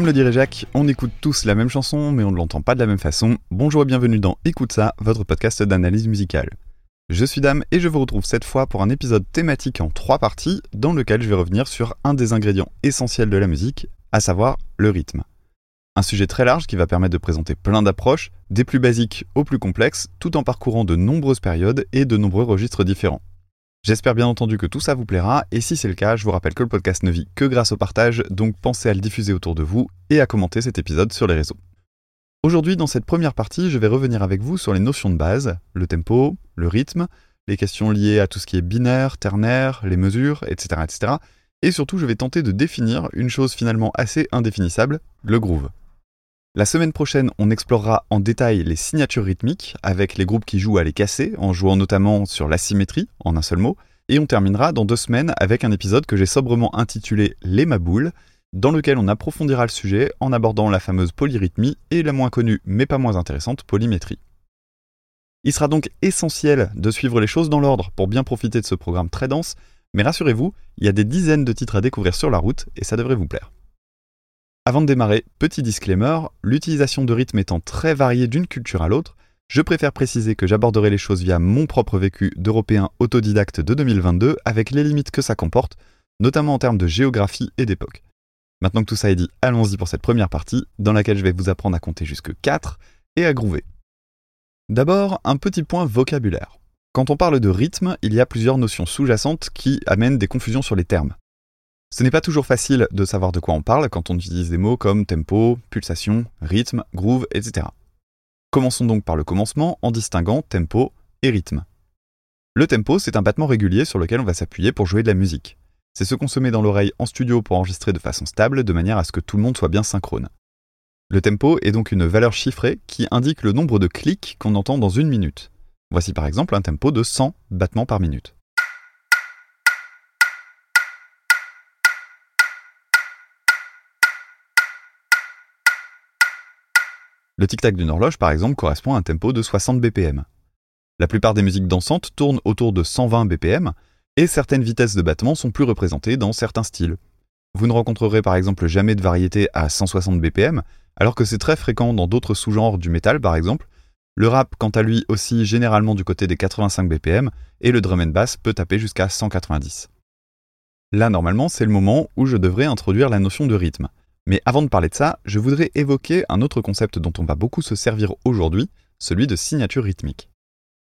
Comme le dirait Jacques, on écoute tous la même chanson, mais on ne l'entend pas de la même façon. Bonjour et bienvenue dans Écoute ça, votre podcast d'analyse musicale. Je suis Dame et je vous retrouve cette fois pour un épisode thématique en trois parties, dans lequel je vais revenir sur un des ingrédients essentiels de la musique, à savoir le rythme. Un sujet très large qui va permettre de présenter plein d'approches, des plus basiques aux plus complexes, tout en parcourant de nombreuses périodes et de nombreux registres différents. J'espère bien entendu que tout ça vous plaira, et si c'est le cas, je vous rappelle que le podcast ne vit que grâce au partage, donc pensez à le diffuser autour de vous et à commenter cet épisode sur les réseaux. Aujourd'hui, dans cette première partie, je vais revenir avec vous sur les notions de base, le tempo, le rythme, les questions liées à tout ce qui est binaire, ternaire, les mesures, etc. etc. Et surtout, je vais tenter de définir une chose finalement assez indéfinissable, le groove. La semaine prochaine, on explorera en détail les signatures rythmiques avec les groupes qui jouent à les casser, en jouant notamment sur l'asymétrie, en un seul mot, et on terminera dans deux semaines avec un épisode que j'ai sobrement intitulé Les Maboules, dans lequel on approfondira le sujet en abordant la fameuse polyrythmie et la moins connue mais pas moins intéressante polymétrie. Il sera donc essentiel de suivre les choses dans l'ordre pour bien profiter de ce programme très dense, mais rassurez-vous, il y a des dizaines de titres à découvrir sur la route et ça devrait vous plaire. Avant de démarrer, petit disclaimer, l'utilisation de rythme étant très variée d'une culture à l'autre, je préfère préciser que j'aborderai les choses via mon propre vécu d'Européen autodidacte de 2022 avec les limites que ça comporte, notamment en termes de géographie et d'époque. Maintenant que tout ça est dit, allons-y pour cette première partie, dans laquelle je vais vous apprendre à compter jusque 4 et à groover. D'abord, un petit point vocabulaire. Quand on parle de rythme, il y a plusieurs notions sous-jacentes qui amènent des confusions sur les termes. Ce n'est pas toujours facile de savoir de quoi on parle quand on utilise des mots comme tempo, pulsation, rythme, groove, etc. Commençons donc par le commencement en distinguant tempo et rythme. Le tempo, c'est un battement régulier sur lequel on va s'appuyer pour jouer de la musique. C'est ce qu'on se met dans l'oreille en studio pour enregistrer de façon stable, de manière à ce que tout le monde soit bien synchrone. Le tempo est donc une valeur chiffrée qui indique le nombre de clics qu'on entend dans une minute. Voici par exemple un tempo de 100 battements par minute. Le tic-tac d'une horloge, par exemple, correspond à un tempo de 60 BPM. La plupart des musiques dansantes tournent autour de 120 BPM, et certaines vitesses de battement sont plus représentées dans certains styles. Vous ne rencontrerez par exemple jamais de variété à 160 BPM, alors que c'est très fréquent dans d'autres sous-genres du métal par exemple. Le rap, quant à lui, aussi généralement du côté des 85 BPM, et le drum and bass peut taper jusqu'à 190. Là, normalement, c'est le moment où je devrais introduire la notion de rythme. Mais avant de parler de ça, je voudrais évoquer un autre concept dont on va beaucoup se servir aujourd'hui, celui de signature rythmique.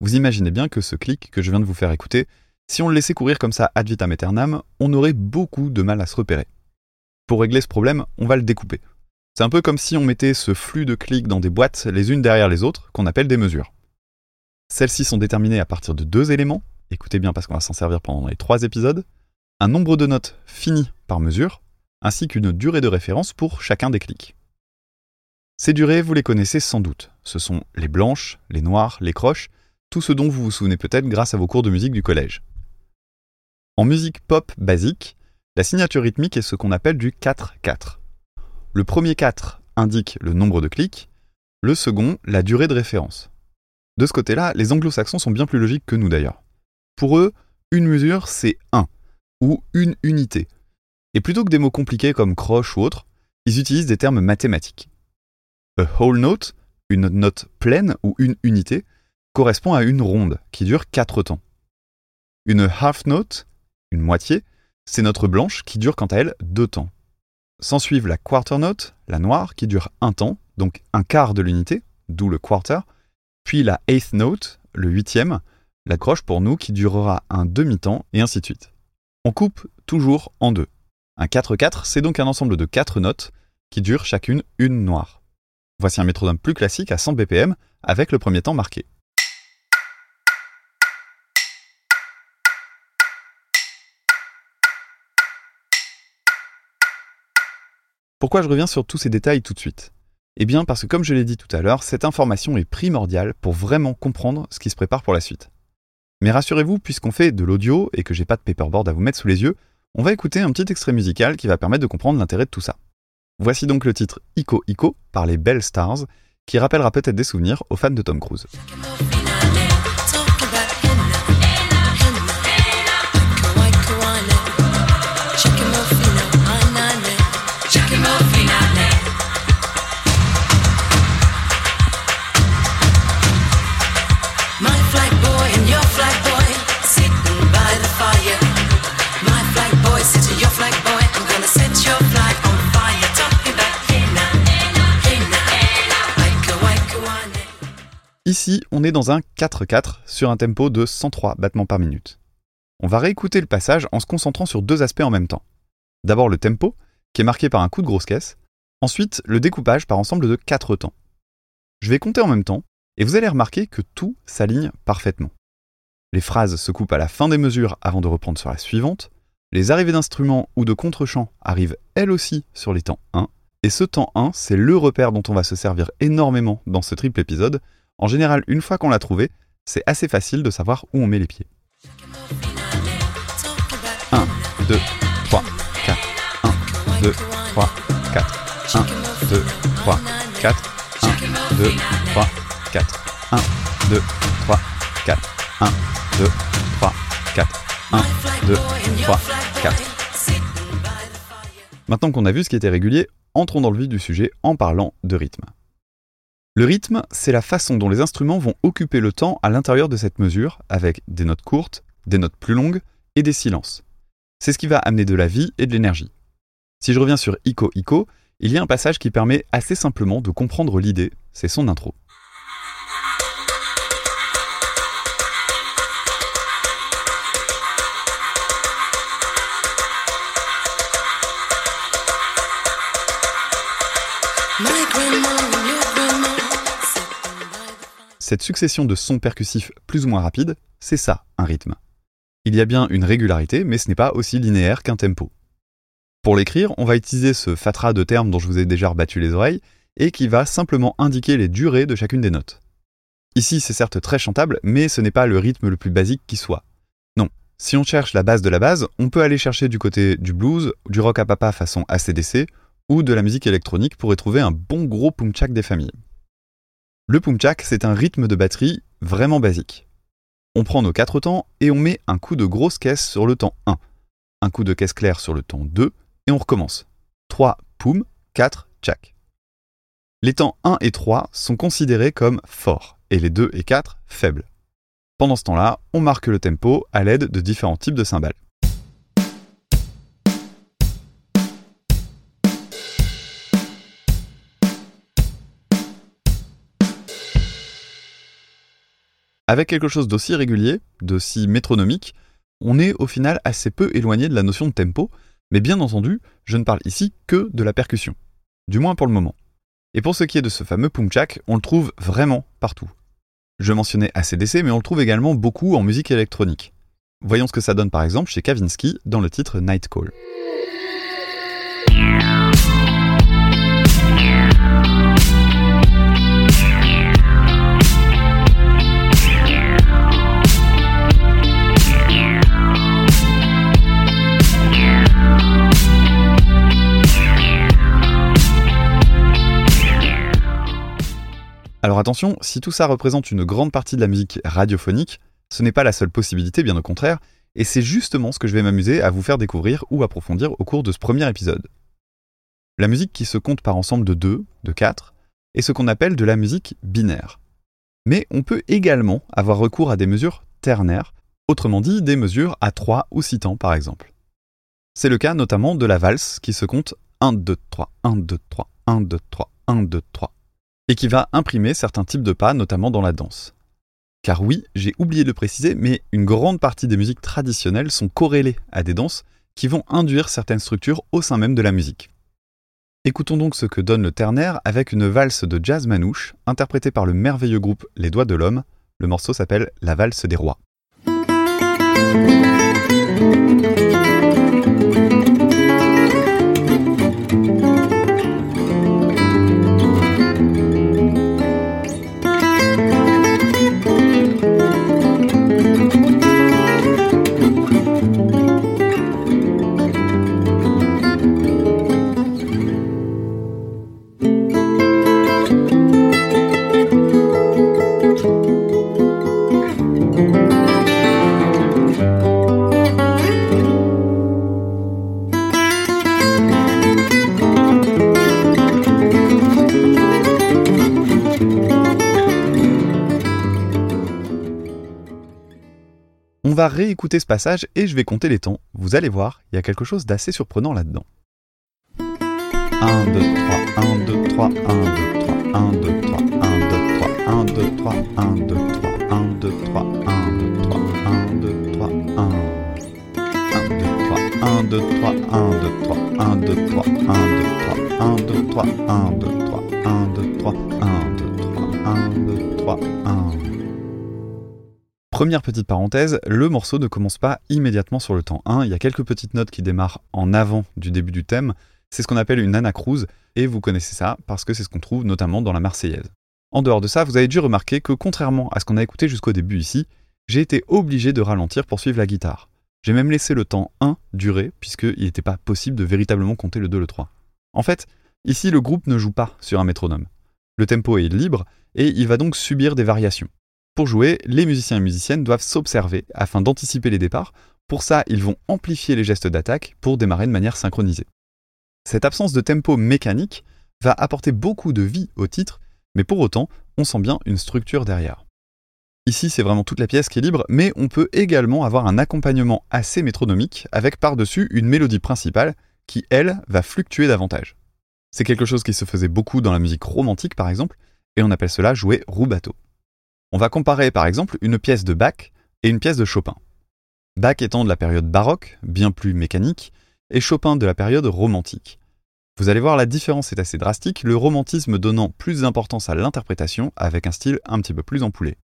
Vous imaginez bien que ce clic que je viens de vous faire écouter, si on le laissait courir comme ça ad vitam aeternam, on aurait beaucoup de mal à se repérer. Pour régler ce problème, on va le découper. C'est un peu comme si on mettait ce flux de clics dans des boîtes les unes derrière les autres, qu'on appelle des mesures. Celles-ci sont déterminées à partir de deux éléments, écoutez bien parce qu'on va s'en servir pendant les trois épisodes, un nombre de notes fini par mesure, ainsi qu'une durée de référence pour chacun des clics. Ces durées, vous les connaissez sans doute. Ce sont les blanches, les noires, les croches, tout ce dont vous vous souvenez peut-être grâce à vos cours de musique du collège. En musique pop basique, la signature rythmique est ce qu'on appelle du 4-4. Le premier 4 indique le nombre de clics, le second la durée de référence. De ce côté-là, les anglo-saxons sont bien plus logiques que nous d'ailleurs. Pour eux, une mesure c'est 1, ou une unité, et plutôt que des mots compliqués comme croche ou autre, ils utilisent des termes mathématiques. A whole note, une note pleine ou une unité, correspond à une ronde qui dure 4 temps. Une half note, une moitié, c'est notre blanche qui dure quant à elle 2 temps. S'ensuivent la quarter note, la noire, qui dure un temps, donc un quart de l'unité, d'où le quarter, puis la eighth note, le huitième, la croche pour nous qui durera un demi-temps, et ainsi de suite. On coupe toujours en deux. Un 4-4, c'est donc un ensemble de 4 notes qui durent chacune une noire. Voici un métronome plus classique à 100 BPM avec le premier temps marqué. Pourquoi je reviens sur tous ces détails tout de suite? Eh bien parce que comme je l'ai dit tout à l'heure, cette information est primordiale pour vraiment comprendre ce qui se prépare pour la suite. Mais rassurez-vous, puisqu'on fait de l'audio et que j'ai pas de paperboard à vous mettre sous les yeux, on va écouter un petit extrait musical qui va permettre de comprendre l'intérêt de tout ça. Voici donc le titre Ico Ico par les Bell Stars, qui rappellera peut-être des souvenirs aux fans de Tom Cruise. Ici, on est dans un 4-4 sur un tempo de 103 battements par minute. On va réécouter le passage en se concentrant sur deux aspects en même temps. D'abord le tempo, qui est marqué par un coup de grosse caisse, ensuite le découpage par ensemble de 4 temps. Je vais compter en même temps, et vous allez remarquer que tout s'aligne parfaitement. Les phrases se coupent à la fin des mesures avant de reprendre sur la suivante, les arrivées d'instruments ou de contre-champs arrivent elles aussi sur les temps 1, et ce temps 1, c'est le repère dont on va se servir énormément dans ce triple épisode. En général, une fois qu'on l'a trouvé, c'est assez facile de savoir où on met les pieds. 1, 2, 3, 4. 1, 2, 3, 4. 1, 2, 3, 4. 1, 2, 3, 4. 1, 2, 3, 4. 1, 2, 3, 4. 1, 2, 3, 4. Maintenant qu'on a vu ce qui était régulier, entrons dans le vif du sujet en parlant de rythme. Le rythme, c'est la façon dont les instruments vont occuper le temps à l'intérieur de cette mesure, avec des notes courtes, des notes plus longues et des silences. C'est ce qui va amener de la vie et de l'énergie. Si je reviens sur Ico Ico, il y a un passage qui permet assez simplement de comprendre l'idée, c'est son intro. Cette succession de sons percussifs plus ou moins rapides, c'est ça, un rythme. Il y a bien une régularité, mais ce n'est pas aussi linéaire qu'un tempo. Pour l'écrire, on va utiliser ce fatras de termes dont je vous ai déjà rebattu les oreilles, et qui va simplement indiquer les durées de chacune des notes. Ici, c'est certes très chantable, mais ce n'est pas le rythme le plus basique qui soit. Non, si on cherche la base de la base, on peut aller chercher du côté du blues, du rock à papa façon ACDC, ou de la musique électronique pour y trouver un bon gros pumchak des familles. Le pumchak, c'est un rythme de batterie vraiment basique. On prend nos quatre temps et on met un coup de grosse caisse sur le temps 1, un coup de caisse claire sur le temps 2, et on recommence. 3 poum, 4 tchak. Les temps 1 et 3 sont considérés comme forts, et les 2 et 4 faibles. Pendant ce temps-là, on marque le tempo à l'aide de différents types de cymbales. Avec quelque chose d'aussi régulier, d'aussi métronomique, on est au final assez peu éloigné de la notion de tempo, mais bien entendu, je ne parle ici que de la percussion. Du moins pour le moment. Et pour ce qui est de ce fameux pumchak, on le trouve vraiment partout. Je mentionnais ACDC, mais on le trouve également beaucoup en musique électronique. Voyons ce que ça donne par exemple chez Kavinsky dans le titre Night Call. Alors attention, si tout ça représente une grande partie de la musique radiophonique, ce n'est pas la seule possibilité, bien au contraire, et c'est justement ce que je vais m'amuser à vous faire découvrir ou approfondir au cours de ce premier épisode. La musique qui se compte par ensemble de 2, de 4, est ce qu'on appelle de la musique binaire. Mais on peut également avoir recours à des mesures ternaires, autrement dit des mesures à 3 ou 6 temps par exemple. C'est le cas notamment de la valse qui se compte 1, 2, 3, 1, 2, 3, 1, 2, 3, 1, 2, 3, et qui va imprimer certains types de pas, notamment dans la danse. Car oui, j'ai oublié de le préciser, mais une grande partie des musiques traditionnelles sont corrélées à des danses qui vont induire certaines structures au sein même de la musique. Écoutons donc ce que donne le ternaire avec une valse de jazz manouche interprétée par le merveilleux groupe Les Doigts de l'Homme. Le morceau s'appelle La valse des rois. On va réécouter ce passage et je vais compter les temps. Vous allez voir, il y a quelque chose d'assez surprenant là-dedans. 1, 2, 3, 1, 2, 3, 1, 2, 3, 1, 2, 3, 1, 2, 3. 1, 2, 3, 1, 2, 3, 1, 2, 3, 1, 2, 3, 1, 2, 3, 1. 1, 2, 3, 1, 2, 3, 1, 2, 3, 1, 2, 3, 1, 2, 3, 1, 2, 3, 1, 2, 3, 1, 2, 3, 1, 2, 3, 1. Première petite parenthèse, le morceau ne commence pas immédiatement sur le temps 1, il y a quelques petites notes qui démarrent en avant du début du thème, c'est ce qu'on appelle une anacrouse, et vous connaissez ça parce que c'est ce qu'on trouve notamment dans la Marseillaise. En dehors de ça, vous avez dû remarquer que contrairement à ce qu'on a écouté jusqu'au début ici, j'ai été obligé de ralentir pour suivre la guitare. J'ai même laissé le temps 1 durer, puisqu'il n'était pas possible de véritablement compter le 2, le 3. En fait, ici le groupe ne joue pas sur un métronome. Le tempo est libre, et il va donc subir des variations. Pour jouer, les musiciens et musiciennes doivent s'observer afin d'anticiper les départs. Pour ça, ils vont amplifier les gestes d'attaque pour démarrer de manière synchronisée. Cette absence de tempo mécanique va apporter beaucoup de vie au titre, mais pour autant, on sent bien une structure derrière. Ici, c'est vraiment toute la pièce qui est libre, mais on peut également avoir un accompagnement assez métronomique avec par-dessus une mélodie principale qui, elle, va fluctuer davantage. C'est quelque chose qui se faisait beaucoup dans la musique romantique, par exemple, et on appelle cela jouer rubato. On va comparer par exemple une pièce de Bach et une pièce de Chopin. Bach étant de la période baroque, bien plus mécanique, et Chopin de la période romantique. Vous allez voir, la différence est assez drastique, le romantisme donnant plus d'importance à l'interprétation avec un style un petit peu plus empoulé.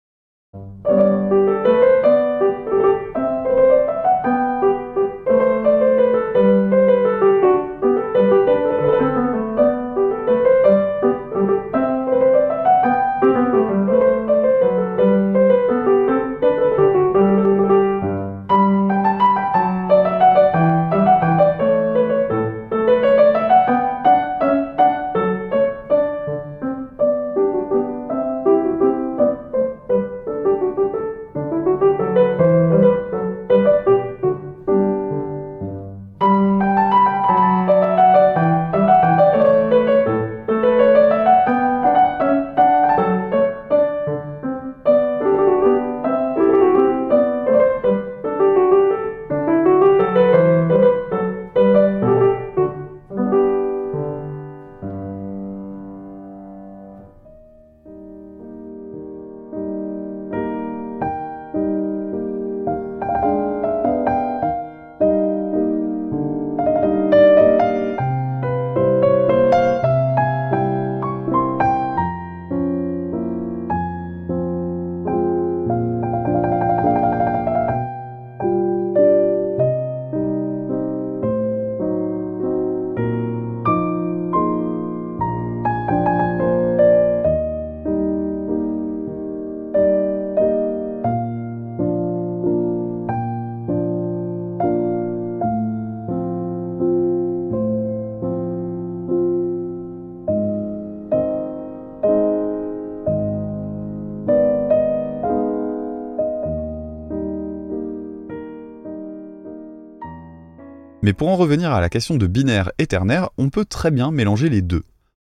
Pour en revenir à la question de binaire et ternaire, on peut très bien mélanger les deux.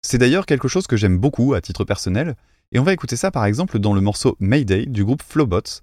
C'est d'ailleurs quelque chose que j'aime beaucoup à titre personnel, et on va écouter ça par exemple dans le morceau Mayday du groupe Flowbots,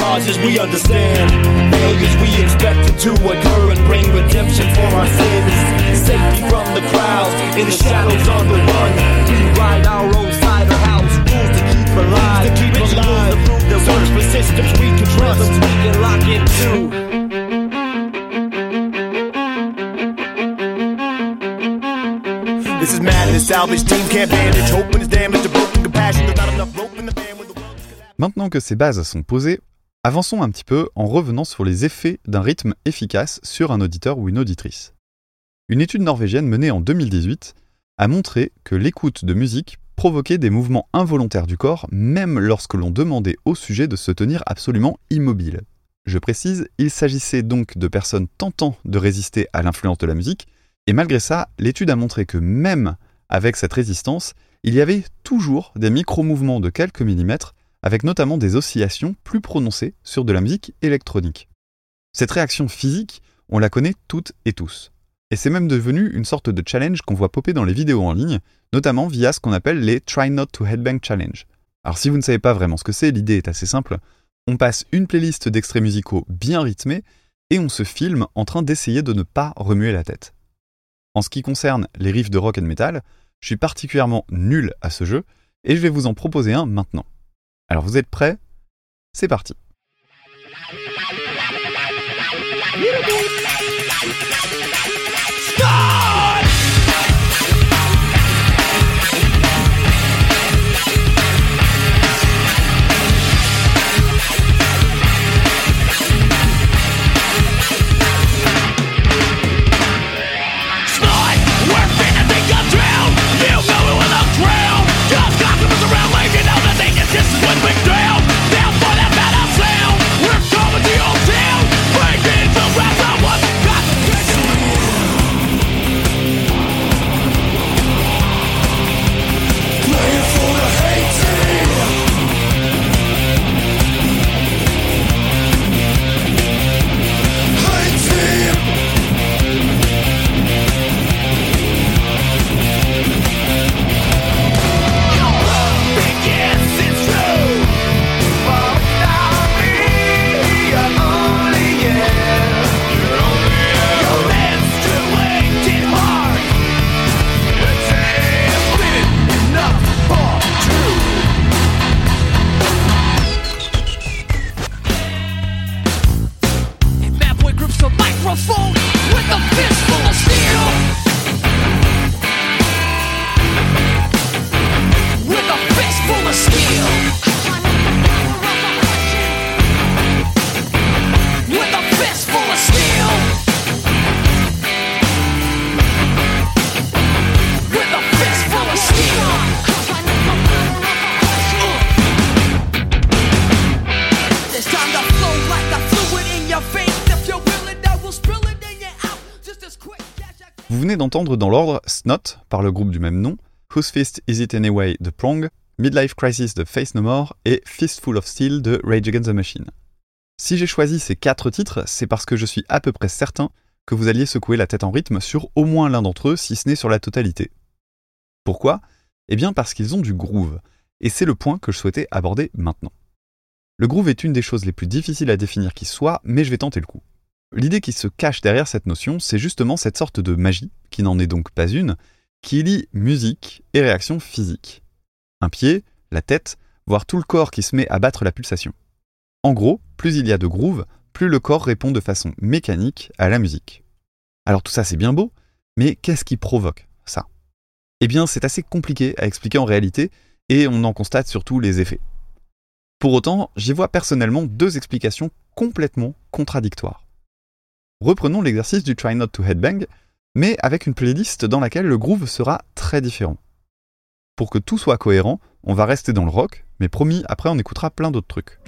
causes we understand. Failures we expected to occur and bring redemption for our sins. Safety from the crowds, in the shadows on the run. We ride our own side of house, rules to keep alive. To keep alive. To prove that Search for systems we can trust. We can lock into. This is madness, salvage team can't bandage. Hoping is damaged, a broken compassion. There's not enough rope in the band when the world. Maintenant que ces bases sont posées, avançons un petit peu en revenant sur les effets d'un rythme efficace sur un auditeur ou une auditrice. Une étude norvégienne menée en 2018 a montré que l'écoute de musique provoquait des mouvements involontaires du corps même lorsque l'on demandait au sujet de se tenir absolument immobile. Je précise, il s'agissait donc de personnes tentant de résister à l'influence de la musique, et malgré ça, l'étude a montré que même avec cette résistance, il y avait toujours des micro-mouvements de quelques millimètres avec notamment des oscillations plus prononcées sur de la musique électronique. Cette réaction physique, on la connaît toutes et tous. Et c'est même devenu une sorte de challenge qu'on voit popper dans les vidéos en ligne, notamment via ce qu'on appelle les Try Not to Headbang Challenge. Alors si vous ne savez pas vraiment ce que c'est, l'idée est assez simple. On passe une playlist d'extraits musicaux bien rythmés et on se filme en train d'essayer de ne pas remuer la tête. En ce qui concerne les riffs de rock and metal, je suis particulièrement nul à ce jeu et je vais vous en proposer un maintenant. Alors vous êtes prêts? C'est parti. Vous venez d'entendre dans l'ordre Snot par le groupe du même nom, Whose Fist Is It Anyway de Prong, Midlife Crisis de Face No More et Fistful of Steel de Rage Against the Machine. Si j'ai choisi ces quatre titres, c'est parce que je suis à peu près certain que vous alliez secouer la tête en rythme sur au moins l'un d'entre eux, si ce n'est sur la totalité. Pourquoi? Eh bien parce qu'ils ont du groove, et c'est le point que je souhaitais aborder maintenant. Le groove est une des choses les plus difficiles à définir qui soit, mais je vais tenter le coup. L'idée qui se cache derrière cette notion, c'est justement cette sorte de magie, qui n'en est donc pas une, qui lie musique et réaction physique. Un pied, la tête, voire tout le corps qui se met à battre la pulsation. En gros, plus il y a de groove, plus le corps répond de façon mécanique à la musique. Alors tout ça c'est bien beau, mais qu'est-ce qui provoque ça? Eh bien c'est assez compliqué à expliquer en réalité, et on en constate surtout les effets. Pour autant, j'y vois personnellement deux explications complètement contradictoires. Reprenons l'exercice du Try Not to Headbang, mais avec une playlist dans laquelle le groove sera très différent. Pour que tout soit cohérent, on va rester dans le rock, mais promis, après on écoutera plein d'autres trucs.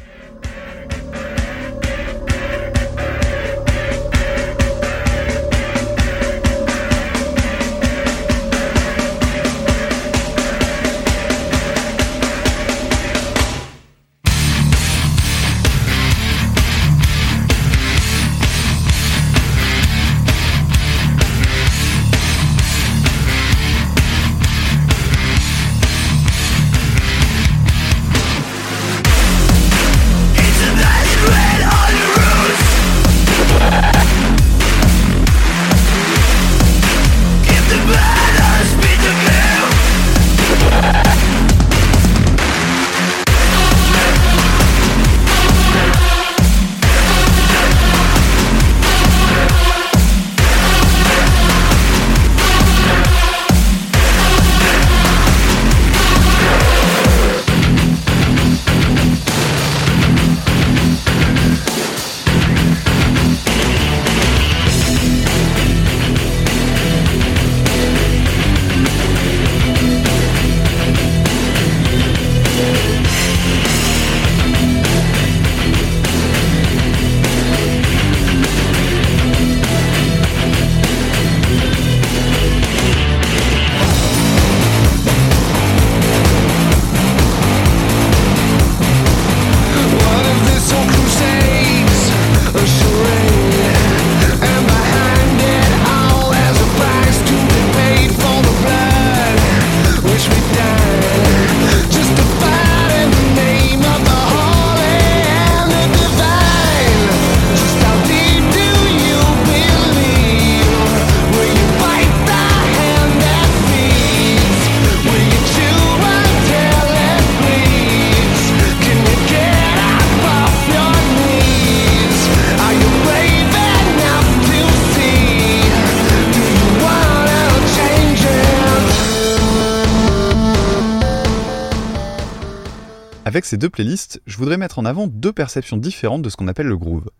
Deux playlists, je voudrais mettre en avant deux perceptions différentes de ce qu'on appelle le groove.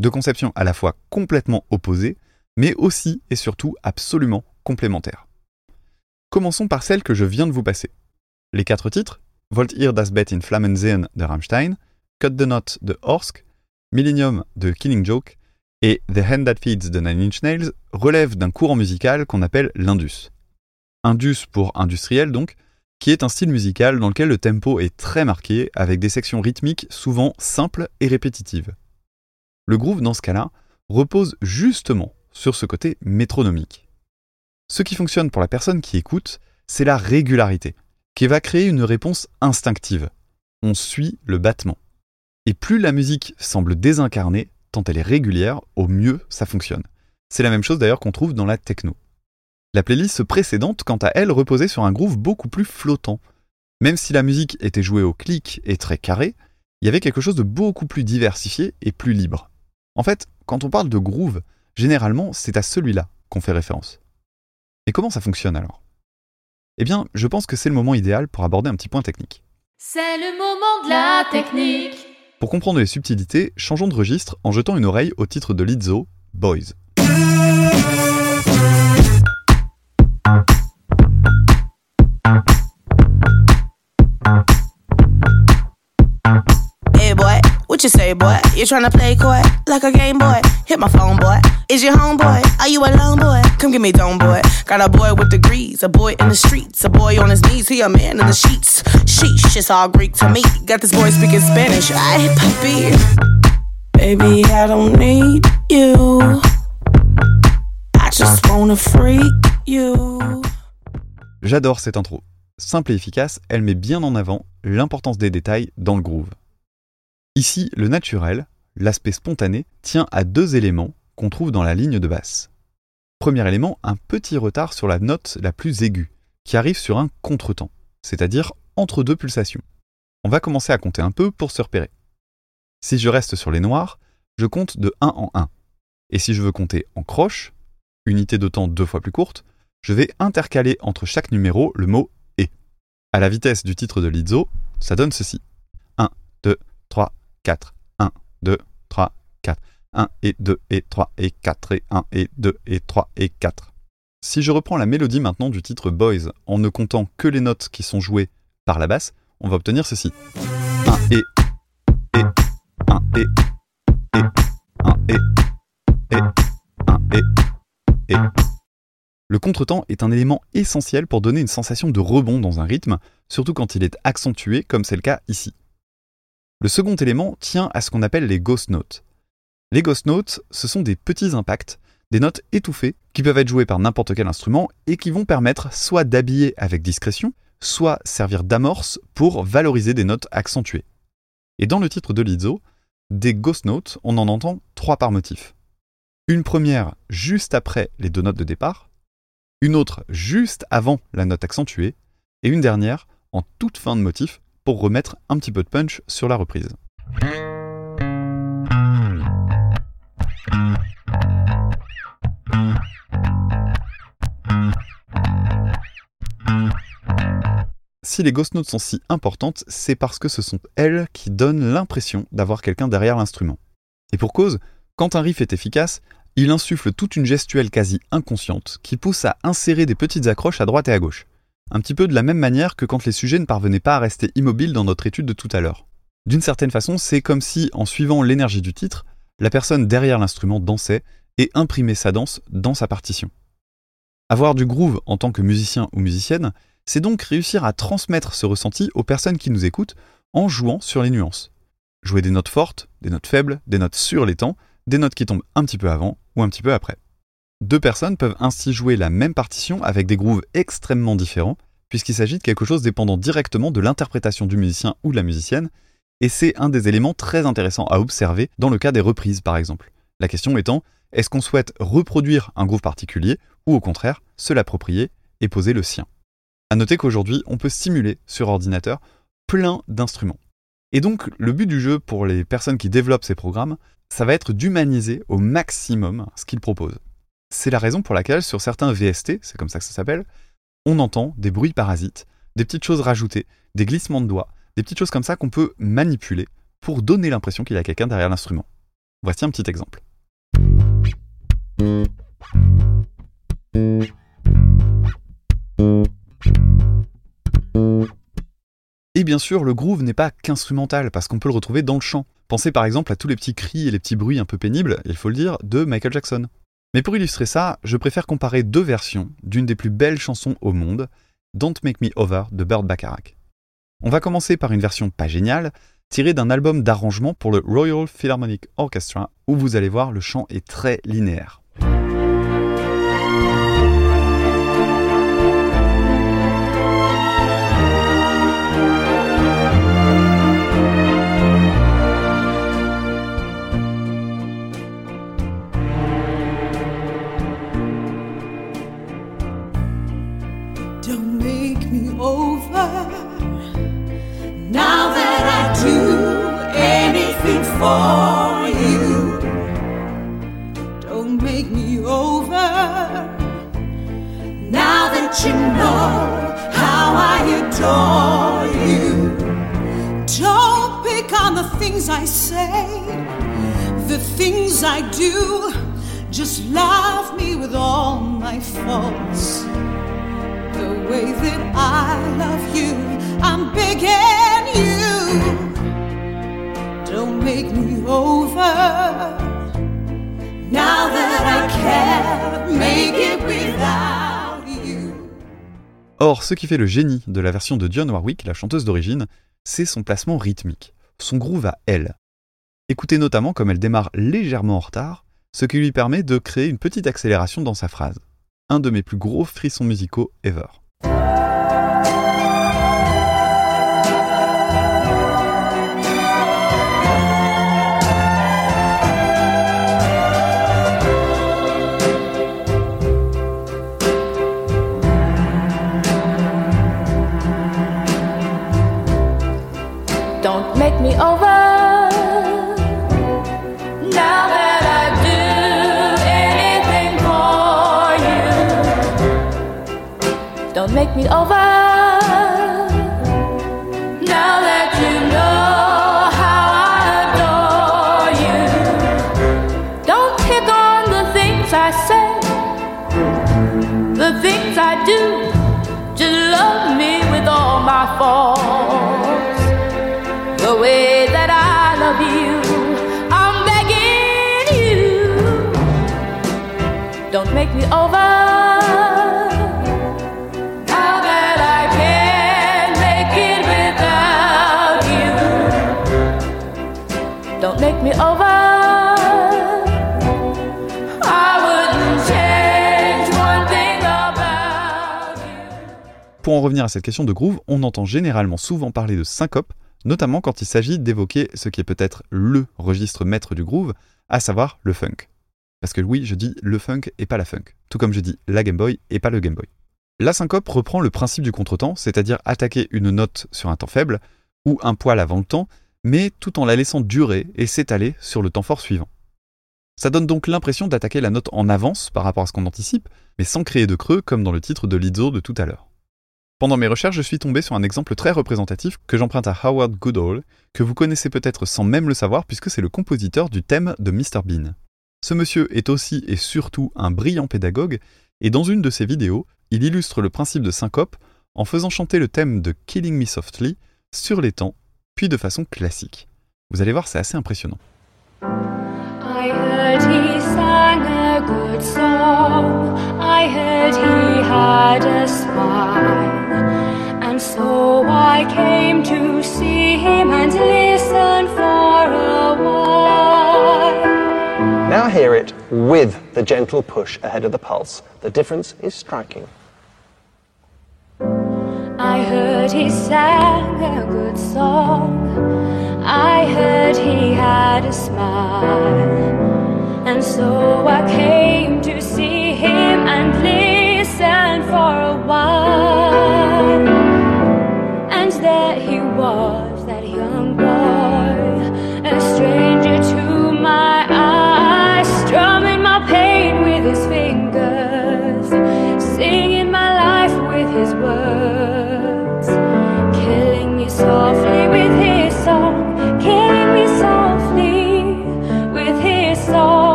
Deux conceptions à la fois complètement opposées, mais aussi et surtout absolument complémentaires. Commençons par celle que je viens de vous passer. Les quatre titres, Volt ihr das Bett in Flammen sehen de Rammstein, Cut the Knot de Horsk, Millennium de Killing Joke et The Hand That Feeds de Nine Inch Nails relèvent d'un courant musical qu'on appelle l'indus. Indus pour industriel donc, qui est un style musical dans lequel le tempo est très marqué avec des sections rythmiques souvent simples et répétitives. Le groove dans ce cas-là repose justement sur ce côté métronomique. Ce qui fonctionne pour la personne qui écoute, c'est la régularité, qui va créer une réponse instinctive. On suit le battement. Et plus la musique semble désincarnée, tant elle est régulière, au mieux ça fonctionne. C'est la même chose d'ailleurs qu'on trouve dans la techno. La playlist précédente, quant à elle, reposait sur un groove beaucoup plus flottant. Même si la musique était jouée au clic et très carré, il y avait quelque chose de beaucoup plus diversifié et plus libre. En fait, quand on parle de groove, généralement c'est à celui-là qu'on fait référence. Et comment ça fonctionne alors? Eh bien, je pense que c'est le moment idéal pour aborder un petit point technique. C'est le moment de la technique. Pour comprendre les subtilités, changeons de registre en jetant une oreille au titre de Lizzo, Boys. Hey boy, what you say, boy? You tryna play coy like a game boy? Hit my phone, boy. Is your homeboy? Are you a alone, boy? Come get me dome, boy. Got a boy with degrees, a boy in the streets, a boy on his knees, he a man in the sheets. Sheesh, it's all Greek to me. Got this boy speaking Spanish. I puppy. Baby, I don't need you. I just wanna freak. J'adore cette intro. Simple et efficace, elle met bien en avant l'importance des détails dans le groove. Ici, le naturel, l'aspect spontané, tient à deux éléments qu'on trouve dans la ligne de basse. Premier élément, un petit retard sur la note la plus aiguë, qui arrive sur un contretemps, c'est-à-dire entre deux pulsations. On va commencer à compter un peu pour se repérer. Si je reste sur les noirs, je compte de 1 en 1. Et si je veux compter en croche, unité de temps deux fois plus courte, je vais intercaler entre chaque numéro le mot et. À la vitesse du titre de Lizzo, ça donne ceci. 1, 2, 3, 4, 1, 2, 3, 4, 1 et 2 et 3 et 4 et 1 et 2 et 3 et 4. Si je reprends la mélodie maintenant du titre Boys en ne comptant que les notes qui sont jouées par la basse, on va obtenir ceci. 1 et, et, 1 et, et, 1 et, et, 1 et, et. Le contretemps est un élément essentiel pour donner une sensation de rebond dans un rythme, surtout quand il est accentué comme c'est le cas ici. Le second élément tient à ce qu'on appelle les ghost notes. Les ghost notes, ce sont des petits impacts, des notes étouffées qui peuvent être jouées par n'importe quel instrument et qui vont permettre soit d'habiller avec discrétion, soit servir d'amorce pour valoriser des notes accentuées. Et dans le titre de Lizzo, des ghost notes, on en entend trois par motif. Une première juste après les deux notes de départ, une autre juste avant la note accentuée, et une dernière en toute fin de motif pour remettre un petit peu de punch sur la reprise. Si les ghost notes sont si importantes, c'est parce que ce sont elles qui donnent l'impression d'avoir quelqu'un derrière l'instrument. Et pour cause, quand un riff est efficace, il insuffle toute une gestuelle quasi inconsciente qui pousse à insérer des petites accroches à droite et à gauche. Un petit peu de la même manière que quand les sujets ne parvenaient pas à rester immobiles dans notre étude de tout à l'heure. D'une certaine façon, c'est comme si, en suivant l'énergie du titre, la personne derrière l'instrument dansait et imprimait sa danse dans sa partition. Avoir du groove en tant que musicien ou musicienne, c'est donc réussir à transmettre ce ressenti aux personnes qui nous écoutent en jouant sur les nuances. Jouer des notes fortes, des notes faibles, des notes sur les temps, des notes qui tombent un petit peu avant ou un petit peu après. Deux personnes peuvent ainsi jouer la même partition avec des grooves extrêmement différents, puisqu'il s'agit de quelque chose dépendant directement de l'interprétation du musicien ou de la musicienne, et c'est un des éléments très intéressants à observer dans le cas des reprises par exemple. La question étant, est-ce qu'on souhaite reproduire un groove particulier, ou au contraire, se l'approprier et poser le sien? À noter qu'aujourd'hui, on peut simuler sur ordinateur plein d'instruments. Et donc, le but du jeu pour les personnes qui développent ces programmes, ça va être d'humaniser au maximum ce qu'ils proposent. C'est la raison pour laquelle sur certains VST, c'est comme ça que ça s'appelle, on entend des bruits parasites, des petites choses rajoutées, des glissements de doigts, Des petites choses comme ça qu'on peut manipuler pour donner l'impression qu'il y a quelqu'un derrière l'instrument. Voici un petit exemple. Et bien sûr, le groove n'est pas qu'instrumental, parce qu'on peut le retrouver dans le chant. Pensez par exemple à tous les petits cris et les petits bruits un peu pénibles, il faut le dire, de Michael Jackson. Mais pour illustrer ça, je préfère comparer deux versions d'une des plus belles chansons au monde, Don't Make Me Over de Burt Bacharach. On va commencer par une version pas géniale, tirée d'un album d'arrangement pour le Royal Philharmonic Orchestra, où vous allez voir le chant est très linéaire. For you. Don't make me over now that you know how I adore you. Don't pick on the things I say, the things I do. Just love me with all my faults the way that I love you. I'm begging you. Don't make me over. Now that I can't make it without you. Or, ce qui fait le génie de la version de Dionne Warwick, la chanteuse d'origine, c'est son placement rythmique, son groove à elle. Écoutez notamment comme elle démarre légèrement en retard, ce qui lui permet de créer une petite accélération dans sa phrase. Un de mes plus gros frissons musicaux ever. Pour en revenir à cette question de groove, on entend généralement souvent parler de syncope, notamment quand il s'agit d'évoquer ce qui est peut-être LE registre maître du groove, à savoir le funk. Parce que oui, je dis le funk et pas la funk, tout comme je dis la Game Boy et pas le Game Boy. La syncope reprend le principe du contretemps, c'est-à-dire attaquer une note sur un temps faible, ou un poil avant le temps, mais tout en la laissant durer et s'étaler sur le temps fort suivant. Ça donne donc l'impression d'attaquer la note en avance par rapport à ce qu'on anticipe, mais sans créer de creux comme dans le titre de Lizzo de tout à l'heure. Pendant mes recherches, je suis tombé sur un exemple très représentatif que j'emprunte à Howard Goodall, que vous connaissez peut-être sans même le savoir puisque c'est le compositeur du thème de Mr Bean. Ce monsieur est aussi et surtout un brillant pédagogue, et dans une de ses vidéos, il illustre le principe de syncope en faisant chanter le thème de Killing Me Softly sur les temps, puis de façon classique. Vous allez voir, c'est assez impressionnant. And so I came to see him and listen for a while. Now hear it with the gentle push ahead of the pulse. The difference is striking. I heard he sang a good song. I heard he had a smile. And so I came to see him and listen for a while. And there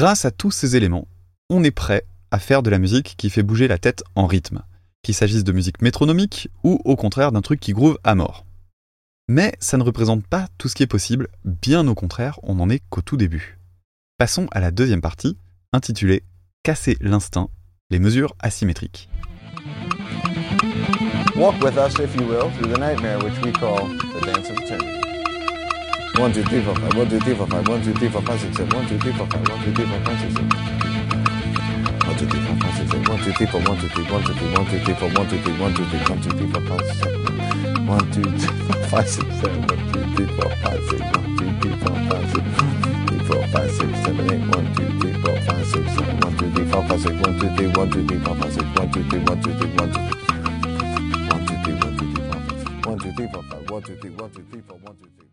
Grâce à tous ces éléments, on est prêt à faire de la musique qui fait bouger la tête en rythme, qu'il s'agisse de musique métronomique ou au contraire d'un truc qui groove à mort. Mais ça ne représente pas tout ce qui est possible, bien au contraire, on n'en est qu'au tout début. Passons à la deuxième partie, intitulée Casser l'instinct, les mesures asymétriques. One, two, three, four, five. One, two, three, four, five. One, two, three, four, five, six, seven. One, two, three, four, five. One, two, three, four, five, six, seven. One, two, three, four, five, six, seven. One, two, three, four, one, two, three, one, two, three, one, two, three, four, one, two, three, one, two, three, one, two, three, four, five, seven. One, two, three, four, five, six, seven. One, two, three, four, five, six. One, two, three, four, five, six. Three, four, five, six, seven, eight. One, two, three, four, five, six, seven. One, two, three, four, five, six. One, two, three, one, two, three, four, five, six. One, two, three, one, two, three, one, two, three. One, two, three, one, two, three, four, five. One, two, three, four, five. One, two, three, one, two, three, four, one, two.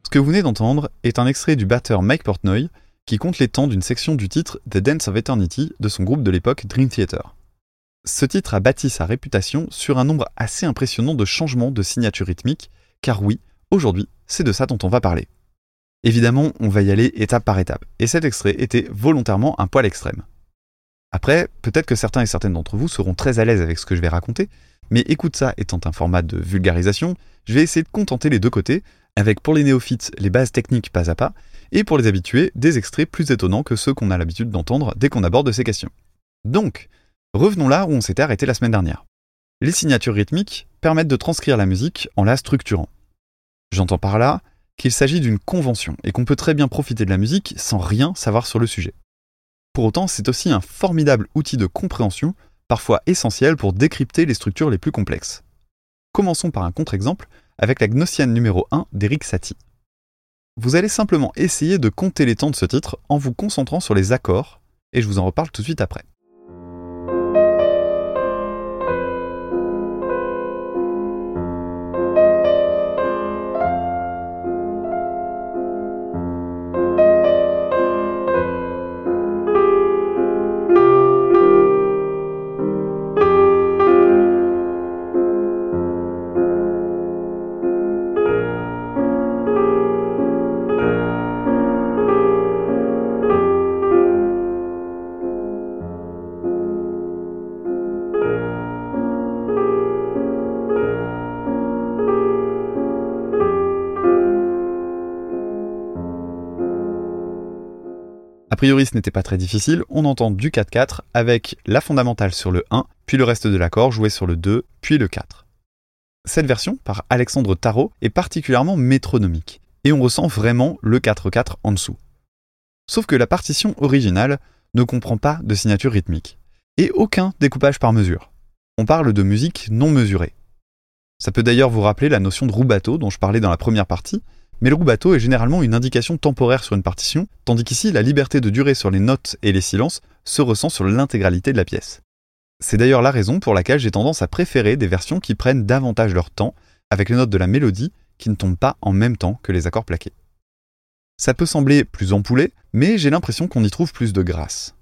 Ce que vous venez d'entendre est un extrait du batteur Mike Portnoy qui compte les temps d'une section du titre The Dance of Eternity de son groupe de l'époque Dream Theater. Ce titre a bâti sa réputation sur un nombre assez impressionnant de changements de signature rythmique, car oui, aujourd'hui, c'est de ça dont on va parler. Évidemment, on va y aller étape par étape, et cet extrait était volontairement un poil extrême. Après, peut-être que certains et certaines d'entre vous seront très à l'aise avec ce que je vais raconter, mais écoute ça étant un format de vulgarisation, je vais essayer de contenter les deux côtés, avec pour les néophytes les bases techniques pas à pas, et pour les habitués des extraits plus étonnants que ceux qu'on a l'habitude d'entendre dès qu'on aborde ces questions. Donc, revenons là où on s'était arrêté la semaine dernière. Les signatures rythmiques permettent de transcrire la musique en la structurant. J'entends par là qu'il s'agit d'une convention et qu'on peut très bien profiter de la musique sans rien savoir sur le sujet. Pour autant, c'est aussi un formidable outil de compréhension, parfois essentiel pour décrypter les structures les plus complexes. Commençons par un contre-exemple avec la Gnossienne numéro 1 d'Eric Satie. Vous allez simplement essayer de compter les temps de ce titre en vous concentrant sur les accords, et je vous en reparle tout de suite après. Priori, ce n'était pas très difficile, on entend du 4-4 avec la fondamentale sur le 1, puis le reste de l'accord joué sur le 2, puis le 4. Cette version, par Alexandre Tarot, est particulièrement métronomique, et on ressent vraiment le 4-4 en dessous. Sauf que la partition originale ne comprend pas de signature rythmique, et aucun découpage par mesure. On parle de musique non mesurée. Ça peut d'ailleurs vous rappeler la notion de rubato dont je parlais dans la première partie, mais le rubato est généralement une indication temporaire sur une partition, tandis qu'ici la liberté de durée sur les notes et les silences se ressent sur l'intégralité de la pièce. C'est d'ailleurs la raison pour laquelle j'ai tendance à préférer des versions qui prennent davantage leur temps, avec les notes de la mélodie qui ne tombent pas en même temps que les accords plaqués. Ça peut sembler plus ampoulé, mais j'ai l'impression qu'on y trouve plus de grâce.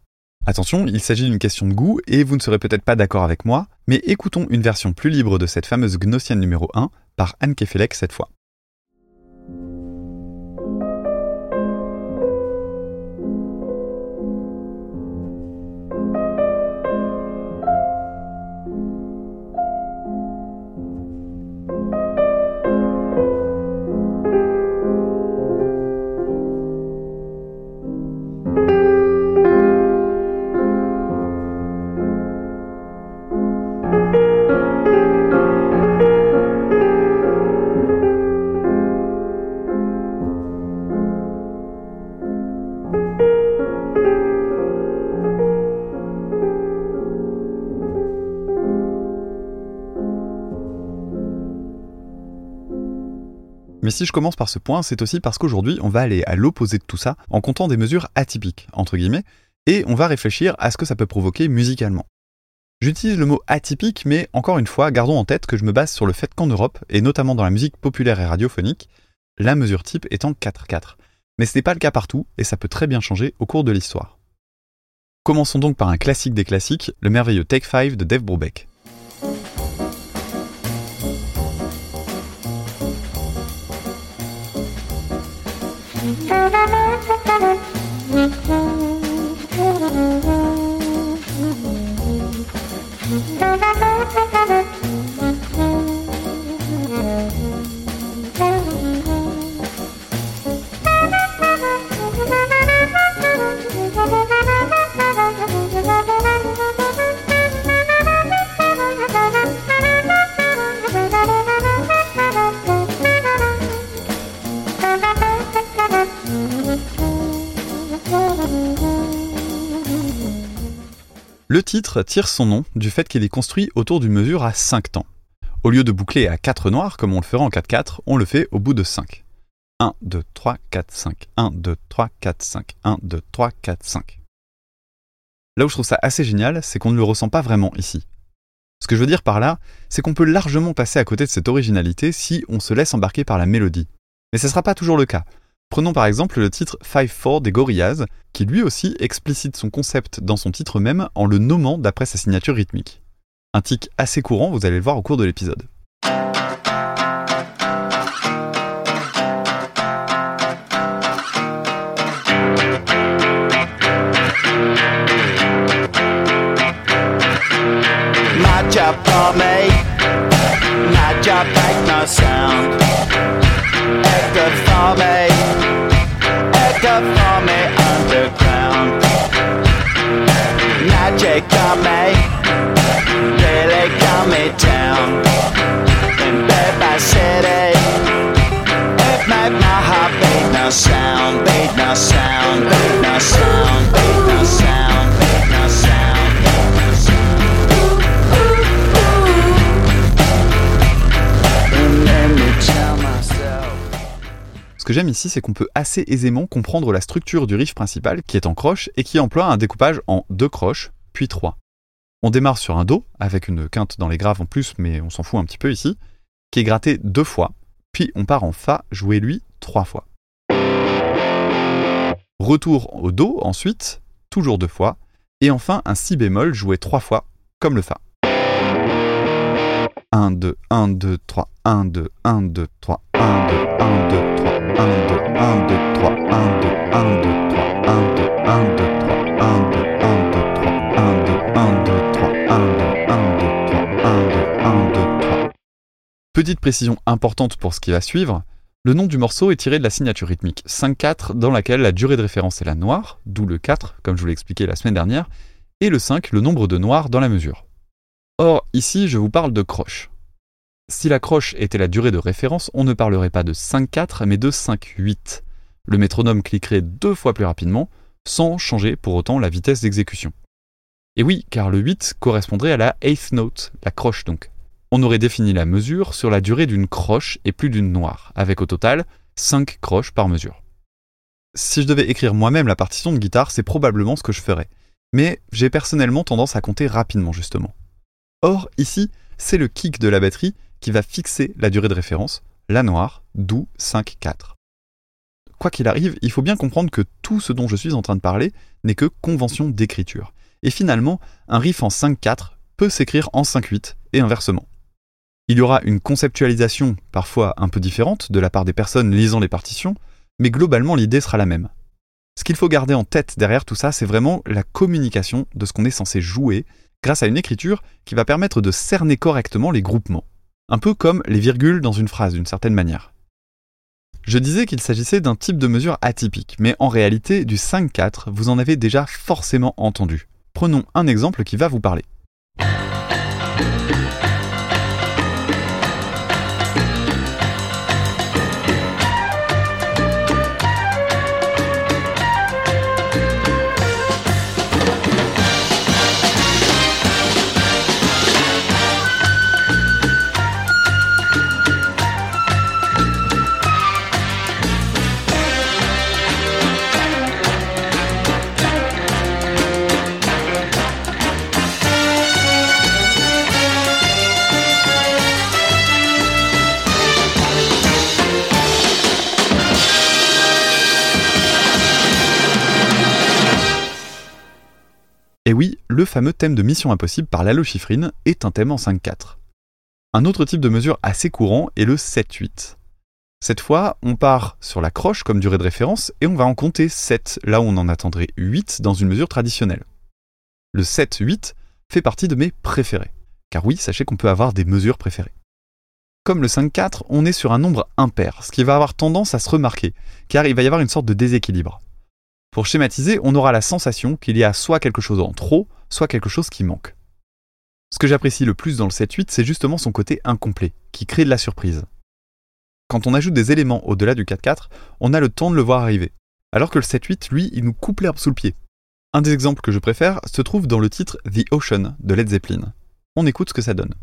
Attention, il s'agit d'une question de goût et vous ne serez peut-être pas d'accord avec moi, mais écoutons une version plus libre de cette fameuse Gnossienne numéro 1 par Anne Kefelec cette fois. Mais si je commence par ce point, c'est aussi parce qu'aujourd'hui, on va aller à l'opposé de tout ça en comptant des mesures atypiques, entre guillemets, et on va réfléchir à ce que ça peut provoquer musicalement. J'utilise le mot atypique, mais encore une fois, gardons en tête que je me base sur le fait qu'en Europe, et notamment dans la musique populaire et radiophonique, la mesure type est en 4-4. Mais ce n'est pas le cas partout, et ça peut très bien changer au cours de l'histoire. Commençons donc par un classique des classiques, le merveilleux Take 5 de Dave Brubeck. Le titre tire son nom du fait qu'il est construit autour d'une mesure à 5 temps. Au lieu de boucler à 4 noirs comme on le ferait en 4-4, on le fait au bout de 5. 1, 2, 3, 4, 5. 1, 2, 3, 4, 5. 1, 2, 3, 4, 5. Là où je trouve ça assez génial, c'est qu'on ne le ressent pas vraiment ici. Ce que je veux dire par là, c'est qu'on peut largement passer à côté de cette originalité si on se laisse embarquer par la mélodie. Mais ce ne sera pas toujours le cas. Prenons par exemple le titre 5-4 des Gorillaz, qui lui aussi explicite son concept dans son titre même en le nommant d'après sa signature rythmique. Un tic assez courant, vous allez le voir au cours de l'épisode. Echo for me underground. Magic on me, really got me down. In bed by city, it made my heart beat no sound, beat no sound, beat no sound, beat no sound, Ce que j'aime ici, c'est qu'on peut assez aisément comprendre la structure du riff principal qui est en croche et qui emploie un découpage en deux croches, puis trois. On démarre sur un Do, avec une quinte dans les graves en plus, mais on s'en fout un petit peu ici, qui est gratté deux fois, puis on part en Fa, joué lui trois fois. Retour au Do ensuite, toujours deux fois, et enfin un Si bémol joué trois fois, comme le Fa. 1, 2, 1, 2, 3, 1, 2, 1, 2, 3, 1, 2, 1, 2, 3, 1, 2, 1, 2, 3, 1, 2, 1, 2, 3, 1, 2, 1, 2, 3, 1, 2, 1, 2, 3, 1, 2, 1, 2, 3, 1, 2, 1, 2, 3, 1, 2, 1, 2, 3. Petite précision importante pour ce qui va suivre, le nom du morceau est tiré de la signature rythmique 5-4 dans laquelle la durée de référence est la noire, d'où le 4, comme je vous l'ai expliqué la semaine dernière, et le 5, le nombre de noirs dans la mesure. Or, ici, je vous parle de croche. Si la croche était la durée de référence, on ne parlerait pas de 5-4, mais de 5-8. Le métronome cliquerait deux fois plus rapidement, sans changer pour autant la vitesse d'exécution. Et oui, car le 8 correspondrait à la eighth note, la croche donc. On aurait défini la mesure sur la durée d'une croche et plus d'une noire, avec au total 5 croches par mesure. Si je devais écrire moi-même la partition de guitare, c'est probablement ce que je ferais. Mais j'ai personnellement tendance à compter rapidement justement. Or, ici, c'est le kick de la batterie qui va fixer la durée de référence, la noire, d'où 5-4. Quoi qu'il arrive, il faut bien comprendre que tout ce dont je suis en train de parler n'est que convention d'écriture. Et finalement, un riff en 5-4 peut s'écrire en 5-8 et inversement. Il y aura une conceptualisation parfois un peu différente de la part des personnes lisant les partitions, mais globalement l'idée sera la même. Ce qu'il faut garder en tête derrière tout ça, c'est vraiment la communication de ce qu'on est censé jouer grâce à une écriture qui va permettre de cerner correctement les groupements. Un peu comme les virgules dans une phrase d'une certaine manière. Je disais qu'il s'agissait d'un type de mesure atypique, mais en réalité, du 5-4, vous en avez déjà forcément entendu. Prenons un exemple qui va vous parler. Et oui, le fameux thème de Mission Impossible par l'hallochifrine est un thème en 5-4. Un autre type de mesure assez courant est le 7-8. Cette fois, on part sur la croche comme durée de référence et on va en compter 7 là où on en attendrait 8 dans une mesure traditionnelle. Le 7-8 fait partie de mes préférés. Car oui, sachez qu'on peut avoir des mesures préférées. Comme le 5-4, on est sur un nombre impair, ce qui va avoir tendance à se remarquer, car il va y avoir une sorte de déséquilibre. Pour schématiser, on aura la sensation qu'il y a soit quelque chose en trop, soit quelque chose qui manque. Ce que j'apprécie le plus dans le 7-8, c'est justement son côté incomplet, qui crée de la surprise. Quand on ajoute des éléments au-delà du 4-4, on a le temps de le voir arriver. Alors que le 7-8, lui, il nous coupe l'herbe sous le pied. Un des exemples que je préfère se trouve dans le titre The Ocean de Led Zeppelin. On écoute ce que ça donne.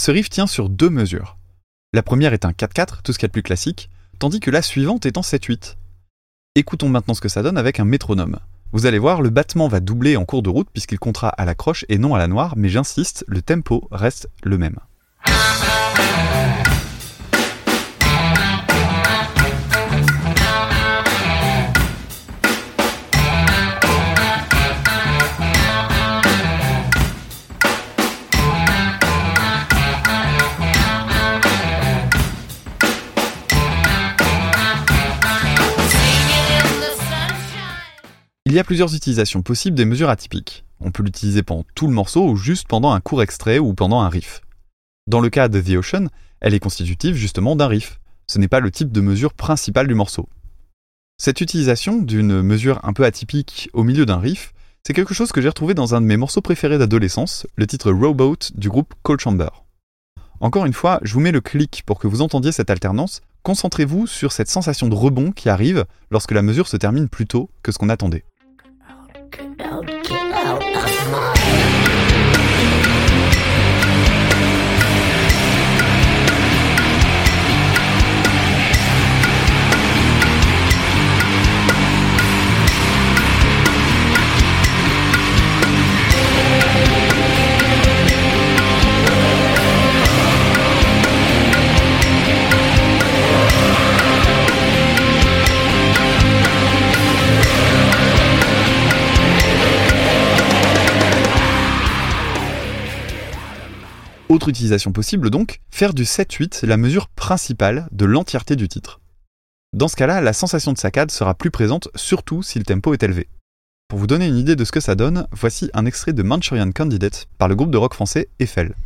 Ce riff tient sur deux mesures. La première est un 4-4, tout ce qu'il y a plus classique, tandis que la suivante est en 7-8. Écoutons maintenant ce que ça donne avec un métronome. Vous allez voir, le battement va doubler en cours de route puisqu'il comptera à la croche et non à la noire, mais j'insiste, le tempo reste le même. Il y a plusieurs utilisations possibles des mesures atypiques. On peut l'utiliser pendant tout le morceau ou juste pendant un court extrait ou pendant un riff. Dans le cas de The Ocean, elle est constitutive justement d'un riff. Ce n'est pas le type de mesure principale du morceau. Cette utilisation d'une mesure un peu atypique au milieu d'un riff, c'est quelque chose que j'ai retrouvé dans un de mes morceaux préférés d'adolescence, le titre Rowboat du groupe Cold Chamber. Encore une fois, je vous mets le clic pour que vous entendiez cette alternance. Concentrez-vous sur cette sensation de rebond qui arrive lorsque la mesure se termine plus tôt que ce qu'on attendait. Out. Autre utilisation possible donc, faire du 7-8 la mesure principale de l'entièreté du titre. Dans ce cas-là, la sensation de saccade sera plus présente, surtout si le tempo est élevé. Pour vous donner une idée de ce que ça donne, voici un extrait de Manchurian Candidate par le groupe de rock français Eiffel.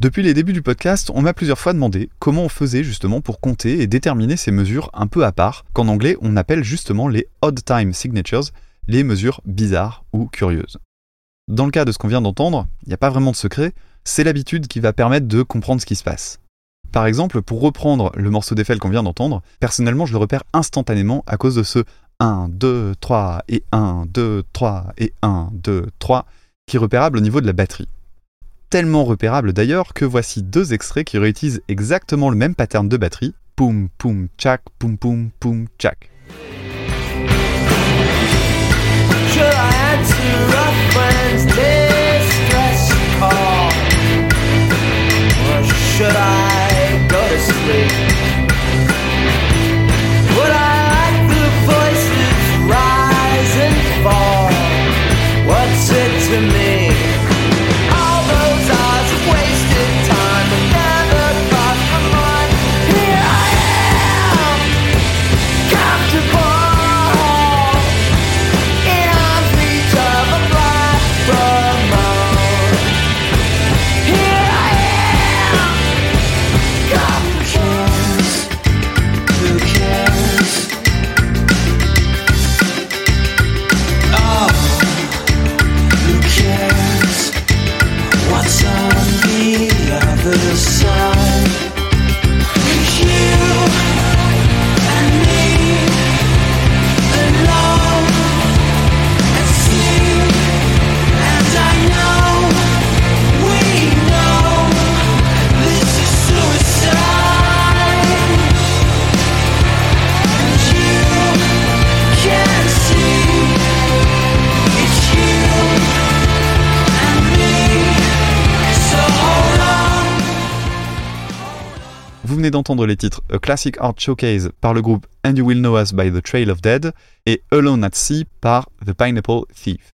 Depuis les débuts du podcast, on m'a plusieurs fois demandé comment on faisait justement pour compter et déterminer ces mesures un peu à part, qu'en anglais on appelle justement les odd time signatures, les mesures bizarres ou curieuses. Dans le cas de ce qu'on vient d'entendre, il n'y a pas vraiment de secret, c'est l'habitude qui va permettre de comprendre ce qui se passe. Par exemple, pour reprendre le morceau d'Eiffel qu'on vient d'entendre, personnellement je le repère instantanément à cause de ce 1, 2, 3 et 1, 2, 3 et 1, 2, 3 qui est repérable au niveau de la batterie tellement repérable d'ailleurs que voici deux extraits qui réutilisent exactement le même pattern de batterie. Poum poum tchak, poum poum poum tchak. Should I answer a les titres A Classic Art Showcase par le groupe And You Will Know Us by The Trail of Dead et Alone at Sea par The Pineapple Thief.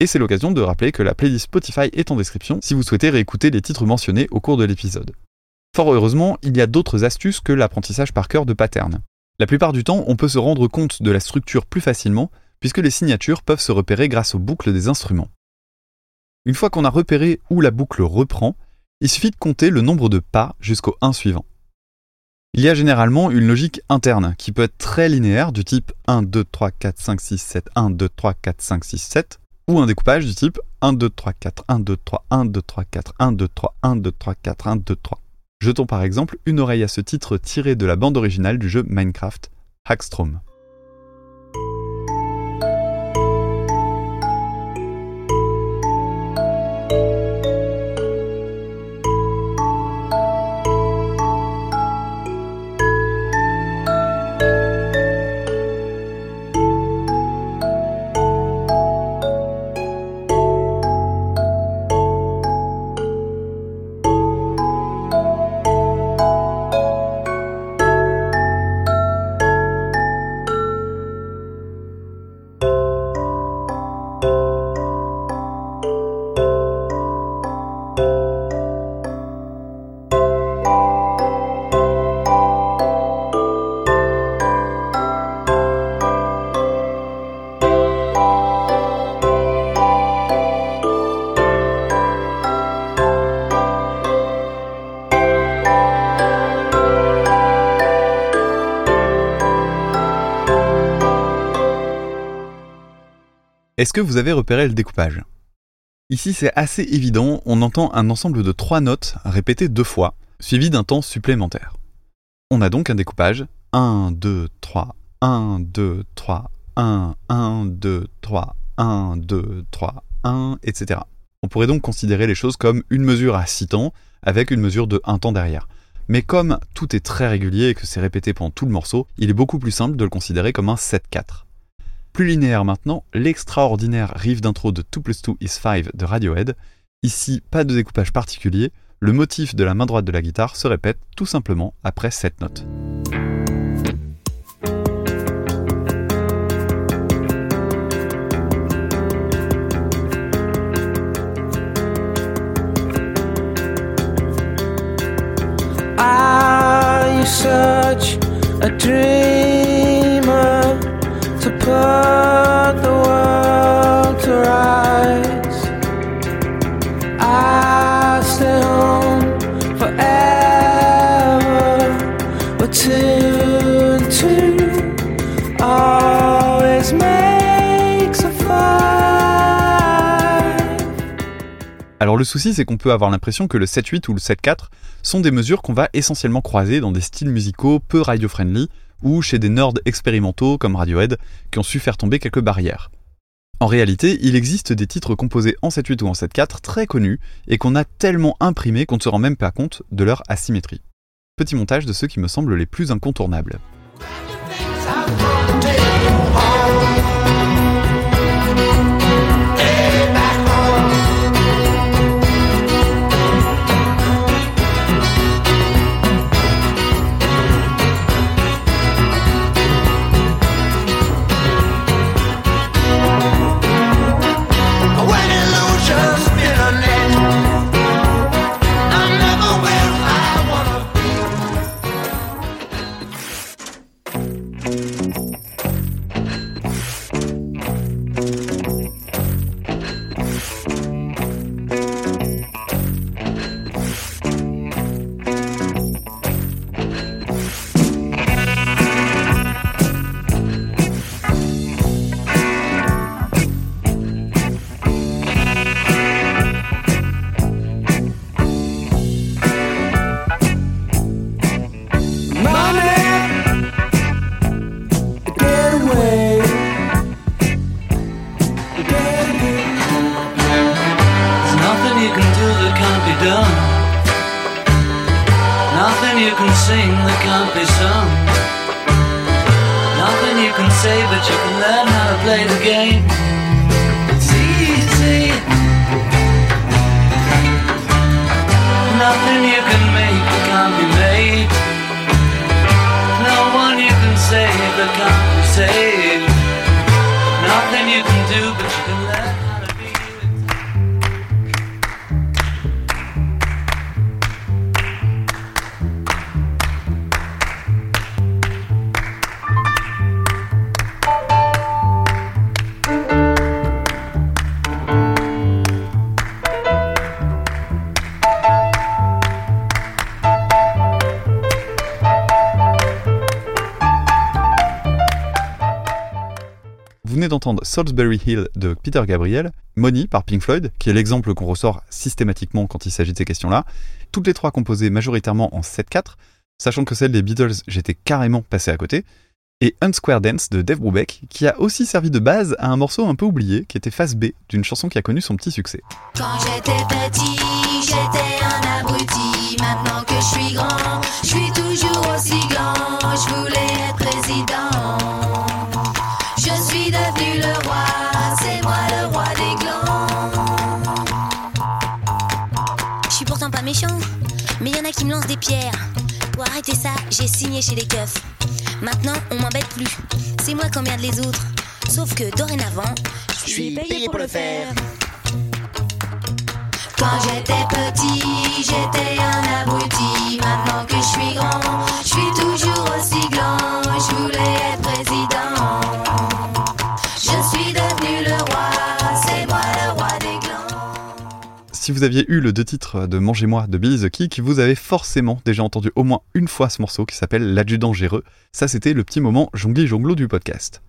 Et c'est l'occasion de rappeler que la playlist Spotify est en description si vous souhaitez réécouter les titres mentionnés au cours de l'épisode. Fort heureusement, il y a d'autres astuces que l'apprentissage par cœur de patterns. La plupart du temps, on peut se rendre compte de la structure plus facilement puisque les signatures peuvent se repérer grâce aux boucles des instruments. Une fois qu'on a repéré où la boucle reprend, il suffit de compter le nombre de pas jusqu'au 1 suivant. Il y a généralement une logique interne qui peut être très linéaire du type 1, 2, 3, 4, 5, 6, 7, 1, 2, 3, 4, 5, 6, 7, ou un découpage du type 1, 2, 3, 4, 1, 2, 3, 1, 2, 3, 4, 1, 2, 3, 1, 2, 3, 4, 1, 2, 3. Jetons par exemple une oreille à ce titre tiré de la bande originale du jeu Minecraft, Hackstrom. Est-ce que vous avez repéré le découpage? Ici c'est assez évident, on entend un ensemble de trois notes répétées deux fois, suivi d'un temps supplémentaire. On a donc un découpage 1, 2, 3, 1, 2, 3, 1, 1, 2, 3, 1, 2, 3, 1, etc. On pourrait donc considérer les choses comme une mesure à 6 temps, avec une mesure de 1 temps derrière. Mais comme tout est très régulier et que c'est répété pendant tout le morceau, il est beaucoup plus simple de le considérer comme un 7-4. Plus linéaire maintenant, l'extraordinaire riff d'intro de 2 plus 2 is 5 de Radiohead. Ici, pas de découpage particulier, le motif de la main droite de la guitare se répète tout simplement après cette note. Alors le souci, c'est qu'on peut avoir l'impression que le 7-8 ou le 7-4 sont des mesures qu'on va essentiellement croiser dans des styles musicaux peu radio-friendly ou chez des nerds expérimentaux comme Radiohead qui ont su faire tomber quelques barrières. En réalité, il existe des titres composés en 7-8 ou en 7-4 très connus et qu'on a tellement imprimés qu'on ne se rend même pas compte de leur asymétrie. Petit montage de ceux qui me semblent les plus incontournables. D'entendre Salisbury Hill de Peter Gabriel, Money par Pink Floyd, qui est l'exemple qu'on ressort systématiquement quand il s'agit de ces questions-là. Toutes les trois composées majoritairement en 7-4, sachant que celle des Beatles, j'étais carrément passé à côté. Et Unsquare Dance de Dave Brubeck, qui a aussi servi de base à un morceau un peu oublié, qui était face B d'une chanson qui a connu son petit succès. Qui me lancent des pierres. Pour arrêter ça, j'ai signé chez les keufs. Maintenant, on m'embête plus. C'est moi qui emmerde les autres. Sauf que dorénavant, je suis payé pour le faire. Quand j'étais petit, j'étais un abruti. Maintenant que je suis grand, Si vous aviez eu le deux titres de Mangez-moi de Billy the Kick, vous avez forcément déjà entendu au moins une fois ce morceau qui s'appelle L'adjudant géreux. Ça, c'était le petit moment jongli jonglo du podcast.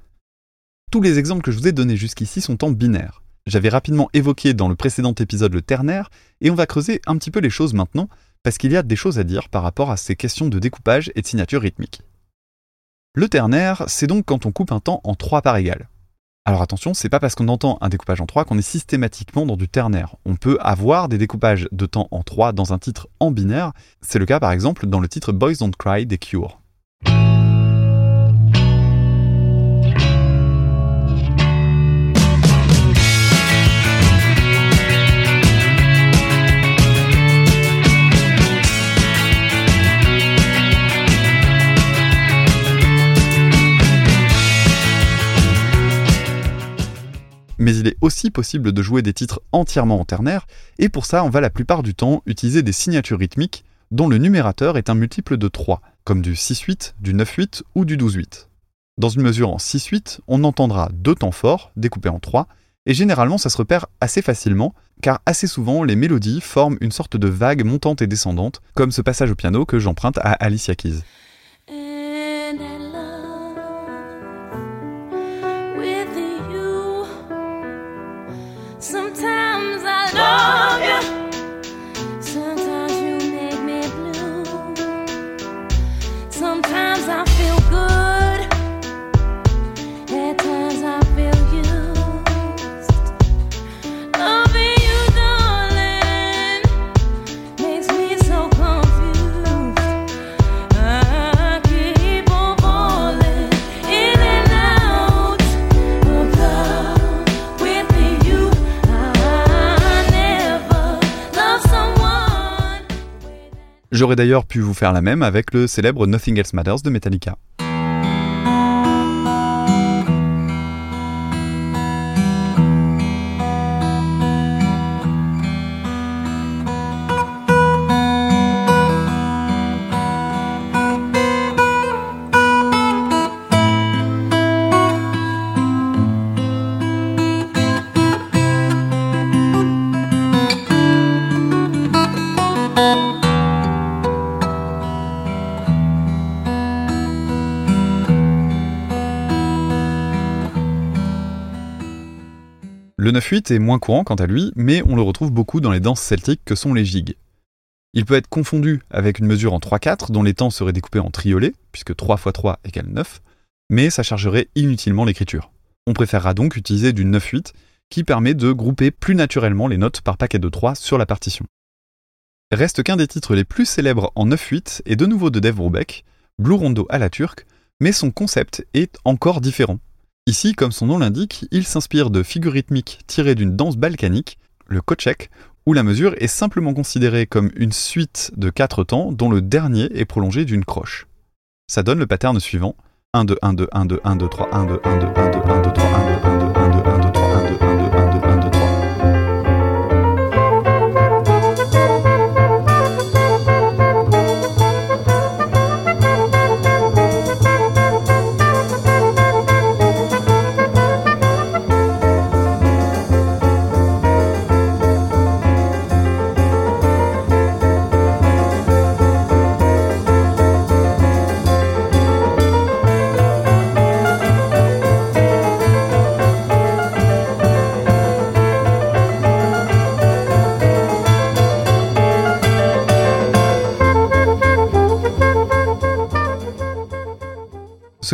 Tous les exemples que je vous ai donnés jusqu'ici sont en binaire. J'avais rapidement évoqué dans le précédent épisode le ternaire, et on va creuser un petit peu les choses maintenant, parce qu'il y a des choses à dire par rapport à ces questions de découpage et de signature rythmique. Le ternaire, c'est donc quand on coupe un temps en trois parts égales. Alors attention, c'est pas parce qu'on entend un découpage en 3 qu'on est systématiquement dans du ternaire. On peut avoir des découpages de temps en 3 dans un titre en binaire. C'est le cas par exemple dans le titre Boys Don't Cry des Cure. Mais il est aussi possible de jouer des titres entièrement en ternaire, et pour ça on va la plupart du temps utiliser des signatures rythmiques dont le numérateur est un multiple de 3, comme du 6-8, du 9-8 ou du 12-8. Dans une mesure en 6-8, on entendra deux temps forts, découpés en 3, et généralement ça se repère assez facilement, car assez souvent les mélodies forment une sorte de vague montante et descendante, comme ce passage au piano que j'emprunte à Alicia Keys. J'aurais d'ailleurs pu vous faire la même avec le célèbre Nothing Else Matters de Metallica. 9-8 est moins courant quant à lui, mais on le retrouve beaucoup dans les danses celtiques que sont les gigues. Il peut être confondu avec une mesure en 3-4 dont les temps seraient découpés en triolets, puisque 3 x 3 égale 9, mais ça chargerait inutilement l'écriture. On préférera donc utiliser du 9-8 qui permet de grouper plus naturellement les notes par paquet de 3 sur la partition. Reste qu'un des titres les plus célèbres en 9-8 est de nouveau de Dave Brubeck, Blue Rondo à la turque, mais son concept est encore différent. Ici, comme son nom l'indique, il s'inspire de figures rythmiques tirées d'une danse balkanique, le kochek, où la mesure est simplement considérée comme une suite de quatre temps dont le dernier est prolongé d'une croche. Ça donne le pattern suivant 1, 2, 1, 2, 1, 2, 1, 2, 3, 1, 2, 1, 2, 1, 2, 1, 2, 3, 1, 2,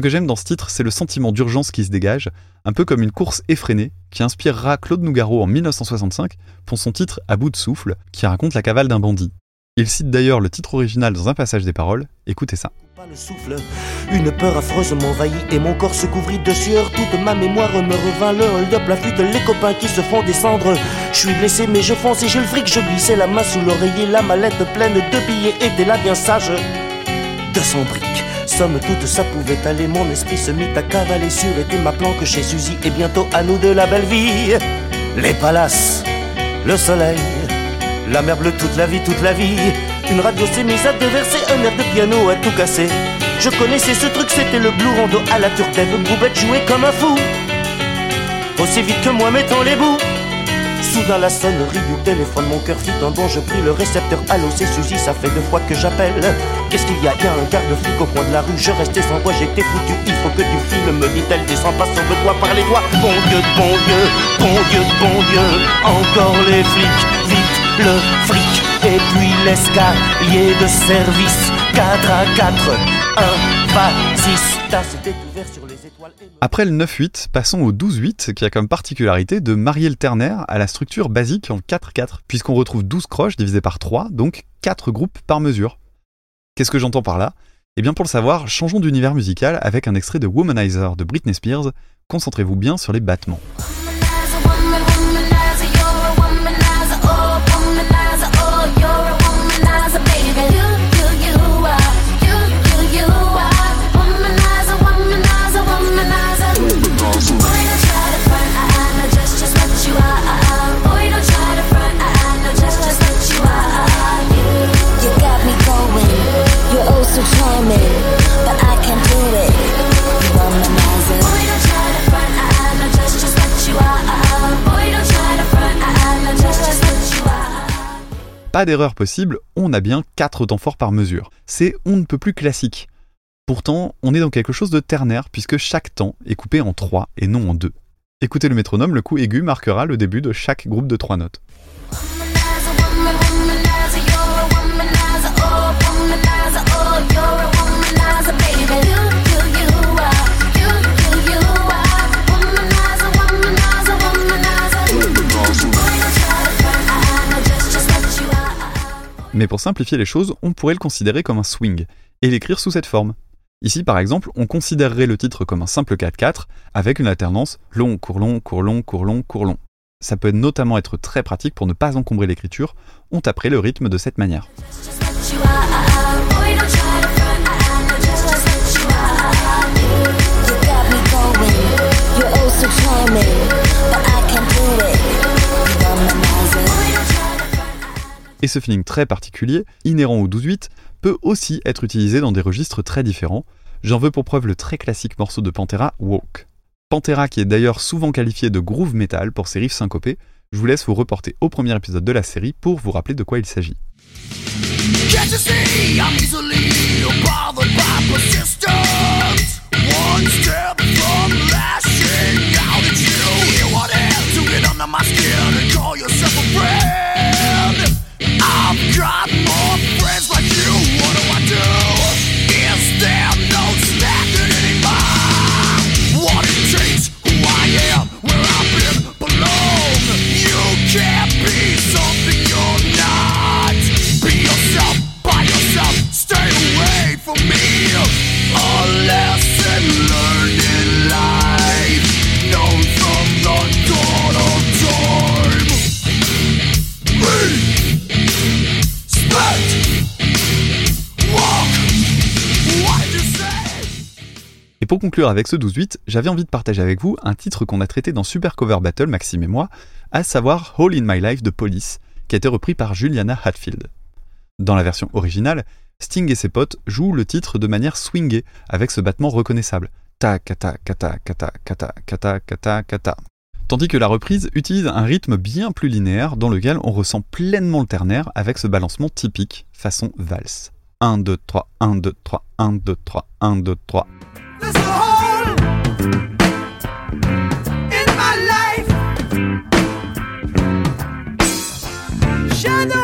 Ce que j'aime dans ce titre, c'est le sentiment d'urgence qui se dégage, un peu comme une course effrénée qui inspirera Claude Nougaro en 1965 pour son titre À bout de souffle, qui raconte la cavale d'un bandit. Il cite d'ailleurs le titre original dans un passage des paroles, écoutez ça. Pas le souffle, une peur affreuse m'envahit et mon corps se couvrit de sueur. Toute ma mémoire me revint le hold-up, la fuite, les copains qui se font descendre. Je suis blessé mais je fonce et j'ai le fric, je glissais la main sous l'oreiller, la mallette pleine de billets était là bien sage. 200 briques, somme toute ça pouvait aller, mon esprit se mit à cavaler sur et ma planque chez Suzy et bientôt à nous de la belle vie. Les palaces, le soleil, la mer bleue toute la vie, toute la vie. Une radio s'est mise à déverser un air de piano à tout casser. Je connaissais ce truc, c'était le blue rondo à la turtaine. Boubette jouait comme un fou. Aussi vite que moi mettant les bouts. Soudain la sonnerie du téléphone, mon cœur fit un bond, je pris le récepteur. Allô, c'est Suzy, ça fait deux fois que j'appelle. Qu'est-ce qu'il y a? Y a un garde-flic au coin de la rue, je restais sans voix, j'étais foutu. Il faut que tu filmes, me dit-elle, descends pas, sauve-toi par les doigts. Bon Dieu, bon Dieu, bon Dieu, bon Dieu, encore les flics, vite le fric. Et puis l'escalier de service, 4 à 4, 1, pas 6. Tas ouvert sur Après le 9-8, passons au 12-8 qui a comme particularité de marier le ternaire à la structure basique en 4-4, puisqu'on retrouve 12 croches divisées par 3, donc 4 groupes par mesure. Qu'est-ce que j'entends par là? Eh bien pour le savoir, changeons d'univers musical avec un extrait de Womanizer de Britney Spears. Concentrez-vous bien sur les battements. Pas d'erreur possible, on a bien 4 temps forts par mesure. C'est on ne peut plus classique. Pourtant, on est dans quelque chose de ternaire puisque chaque temps est coupé en 3 et non en 2. Écoutez le métronome, le coup aigu marquera le début de chaque groupe de 3 notes. Mais pour simplifier les choses, on pourrait le considérer comme un swing et l'écrire sous cette forme. Ici, par exemple, on considérerait le titre comme un simple 4-4 avec une alternance long, court long, court long, court long, court long. Ça peut notamment être très pratique pour ne pas encombrer l'écriture. On taperait le rythme de cette manière. Et ce feeling très particulier, inhérent au 12-8, peut aussi être utilisé dans des registres très différents. J'en veux pour preuve le très classique morceau de Pantera, Walk. Pantera qui est d'ailleurs souvent qualifié de groove metal pour ses riffs syncopés, je vous laisse vous reporter au premier épisode de la série pour vous rappeler de quoi il s'agit. Pour conclure avec ce 12-8, j'avais envie de partager avec vous un titre qu'on a traité dans Super Cover Battle, Maxime et moi, à savoir All in My Life de Police, qui a été repris par Juliana Hatfield. Dans la version originale, Sting et ses potes jouent le titre de manière swingée, avec ce battement reconnaissable. Tandis que la reprise utilise un rythme bien plus linéaire dans lequel on ressent pleinement le ternaire avec ce balancement typique, façon valse. 1, 2, 3, 1, 2, 3, 1, 2, 3, 1, 2, 3. shadow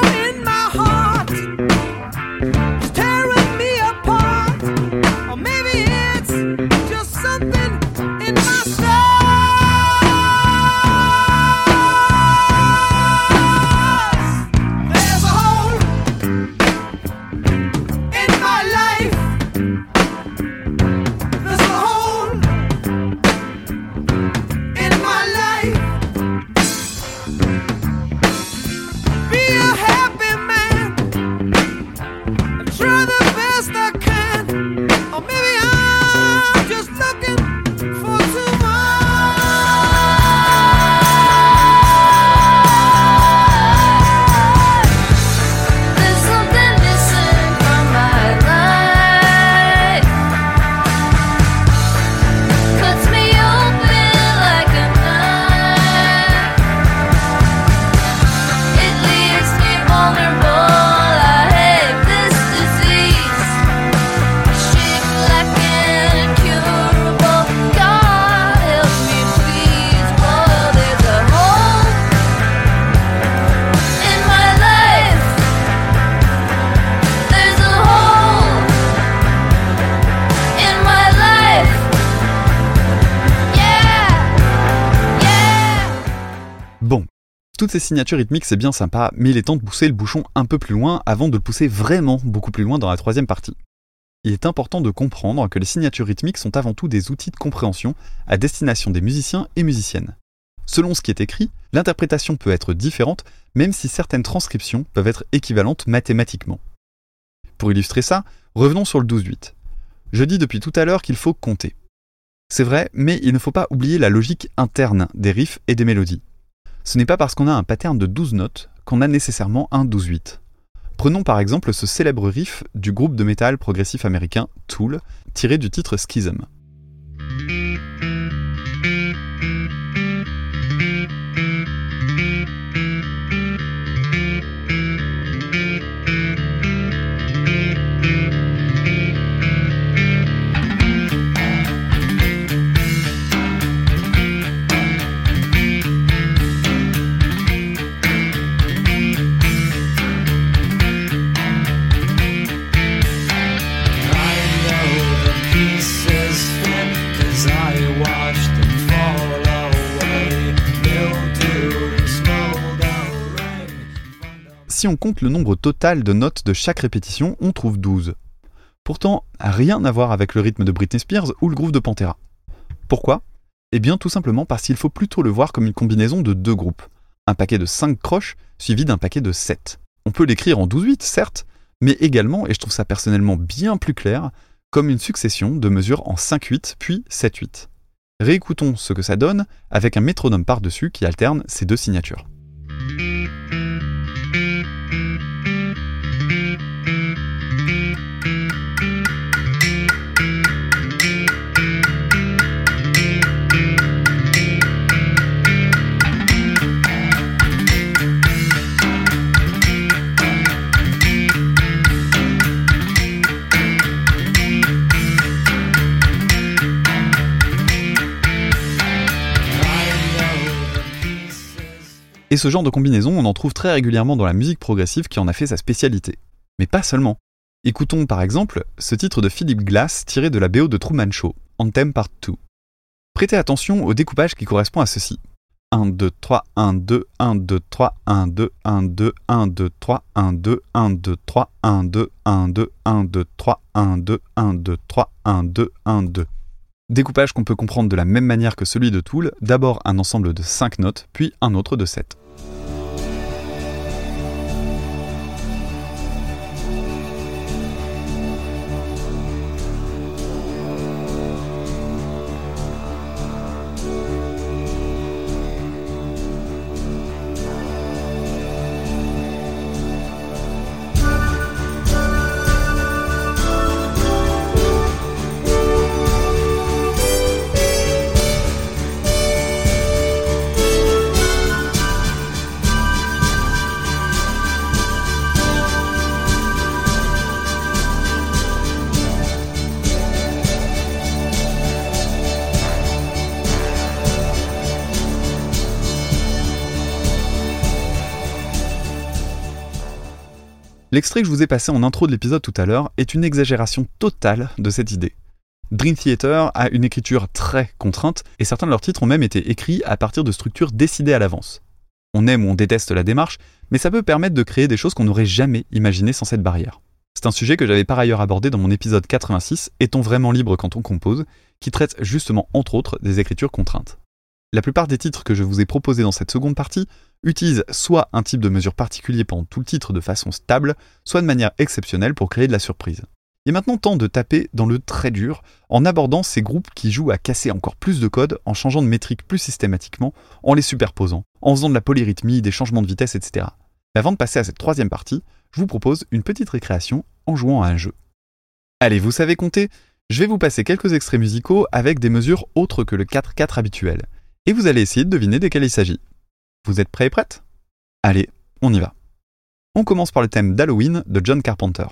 toutes ces signatures rythmiques c'est bien sympa, mais il est temps de pousser le bouchon un peu plus loin avant de le pousser vraiment beaucoup plus loin dans la troisième partie. Il est important de comprendre que les signatures rythmiques sont avant tout des outils de compréhension à destination des musiciens et musiciennes. Selon ce qui est écrit, l'interprétation peut être différente, même si certaines transcriptions peuvent être équivalentes mathématiquement. Pour illustrer ça, revenons sur le 12-8. Je dis depuis tout à l'heure qu'il faut compter. C'est vrai, mais il ne faut pas oublier la logique interne des riffs et des mélodies. Ce n'est pas parce qu'on a un pattern de 12 notes qu'on a nécessairement un 12-8. Prenons par exemple ce célèbre riff du groupe de métal progressif américain Tool, tiré du titre Schism. Si on compte le nombre total de notes de chaque répétition, on trouve 12. Pourtant, rien à voir avec le rythme de Britney Spears ou le groove de Pantera. Pourquoi? Eh bien tout simplement parce qu'il faut plutôt le voir comme une combinaison de deux groupes. Un paquet de 5 croches suivi d'un paquet de 7. On peut l'écrire en 12-8, certes, mais également, et je trouve ça personnellement bien plus clair, comme une succession de mesures en 5-8 puis 7-8. Réécoutons ce que ça donne avec un métronome par-dessus qui alterne ces deux signatures. Et ce genre de combinaison, on en trouve très régulièrement dans la musique progressive qui en a fait sa spécialité. Mais pas seulement. Écoutons par exemple ce titre de Philip Glass tiré de la BO de Truman Show, Anthem Part 2. Prêtez attention au découpage qui correspond à ceci. 1, 2, 3, 1, 2, 1, 2, 3, 1, 2, 1, 2, 1, 2, 3, 1, 2, 1, 2, 3, 1, 2, 1, 2, 1, 2, 3, 1, 2, 1, 2, 3, 1, 2, 1, 2. Découpage qu'on peut comprendre de la même manière que celui de Tool, d'abord un ensemble de 5 notes, puis un autre de 7. L'extrait que je vous ai passé en intro de l'épisode tout à l'heure est une exagération totale de cette idée. Dream Theater a une écriture très contrainte et certains de leurs titres ont même été écrits à partir de structures décidées à l'avance. On aime ou on déteste la démarche, mais ça peut permettre de créer des choses qu'on n'aurait jamais imaginées sans cette barrière. C'est un sujet que j'avais par ailleurs abordé dans mon épisode 86, Est-on vraiment libre quand on compose, qui traite justement entre autres des écritures contraintes. La plupart des titres que je vous ai proposés dans cette seconde partie utilisent soit un type de mesure particulier pendant tout le titre de façon stable, soit de manière exceptionnelle pour créer de la surprise. Il est maintenant temps de taper dans le très dur en abordant ces groupes qui jouent à casser encore plus de code en changeant de métrique plus systématiquement, en les superposant, en faisant de la polyrythmie, des changements de vitesse, etc. Mais avant de passer à cette troisième partie, je vous propose une petite récréation en jouant à un jeu. Allez, vous savez compter Je vais vous passer quelques extraits musicaux avec des mesures autres que le 4-4 habituel et vous allez essayer de deviner desquels il s'agit. Vous êtes prêts et prêtes? Allez, on y va. On commence par le thème d'Halloween de John Carpenter.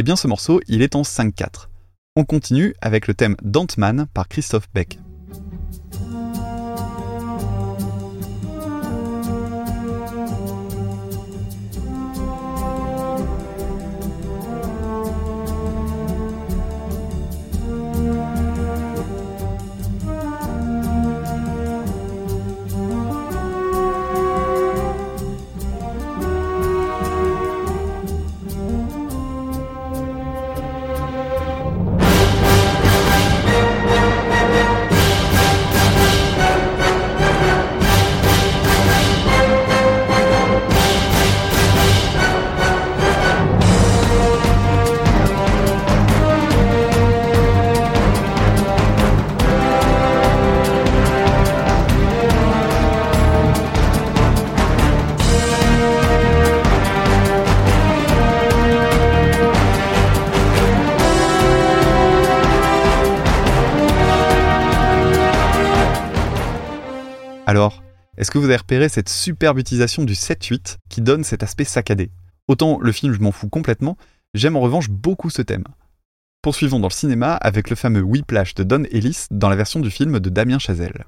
Eh bien ce morceau, il est en 5-4. On continue avec le thème Dantman par Christophe Beck. Est-ce que vous avez repéré cette superbe utilisation du 7-8 qui donne cet aspect saccadé? Autant le film, je m'en fous complètement, j'aime en revanche beaucoup ce thème. Poursuivons dans le cinéma avec le fameux Whiplash de Don Ellis dans la version du film de Damien Chazelle.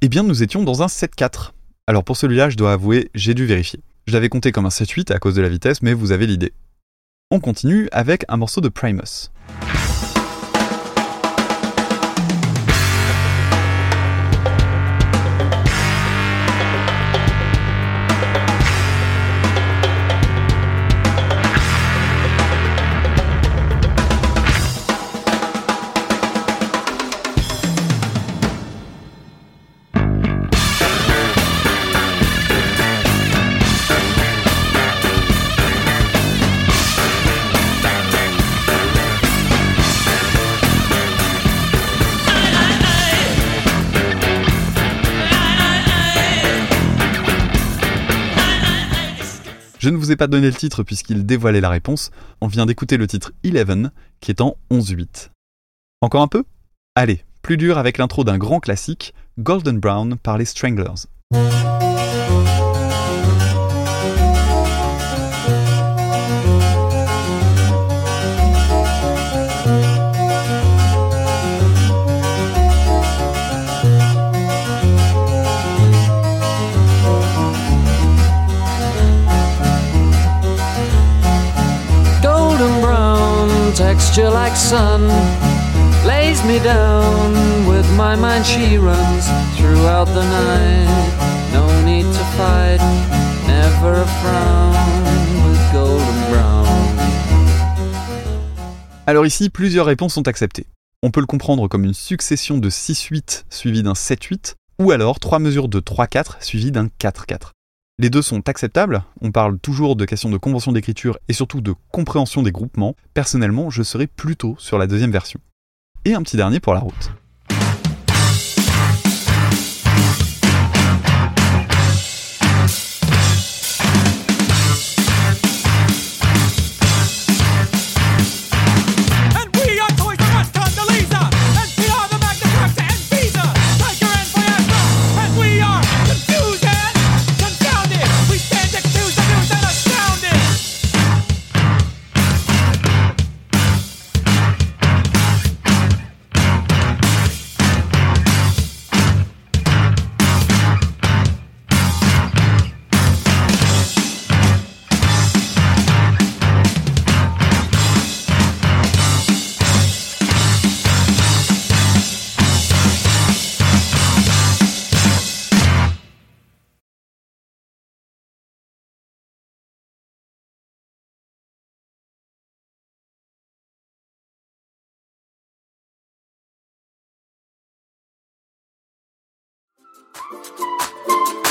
Eh bien, nous étions dans un 7-4. Alors pour celui-là, je dois avouer, j'ai dû vérifier. Je l'avais compté comme un 7-8 à cause de la vitesse, mais vous avez l'idée. On continue avec un morceau de Primus. Je ne vous ai pas donné le titre puisqu'il dévoilait la réponse. On vient d'écouter le titre Eleven qui est en 11-8. Encore un peu? Allez, plus dur avec l'intro d'un grand classique, Golden Brown par les Stranglers. Like sun. Lays me down. With my mind, she runs throughout the night. No need to fight, never a frown with golden brown. Alors ici, plusieurs réponses sont acceptées. On peut le comprendre comme une succession de 6-8 suivie d'un 7-8, ou alors trois mesures de 3-4 suivies d'un 4-4. Les deux sont acceptables, on parle toujours de questions de convention d'écriture et surtout de compréhension des groupements. Personnellement, je serais plutôt sur la deuxième version. Et un petit dernier pour la route.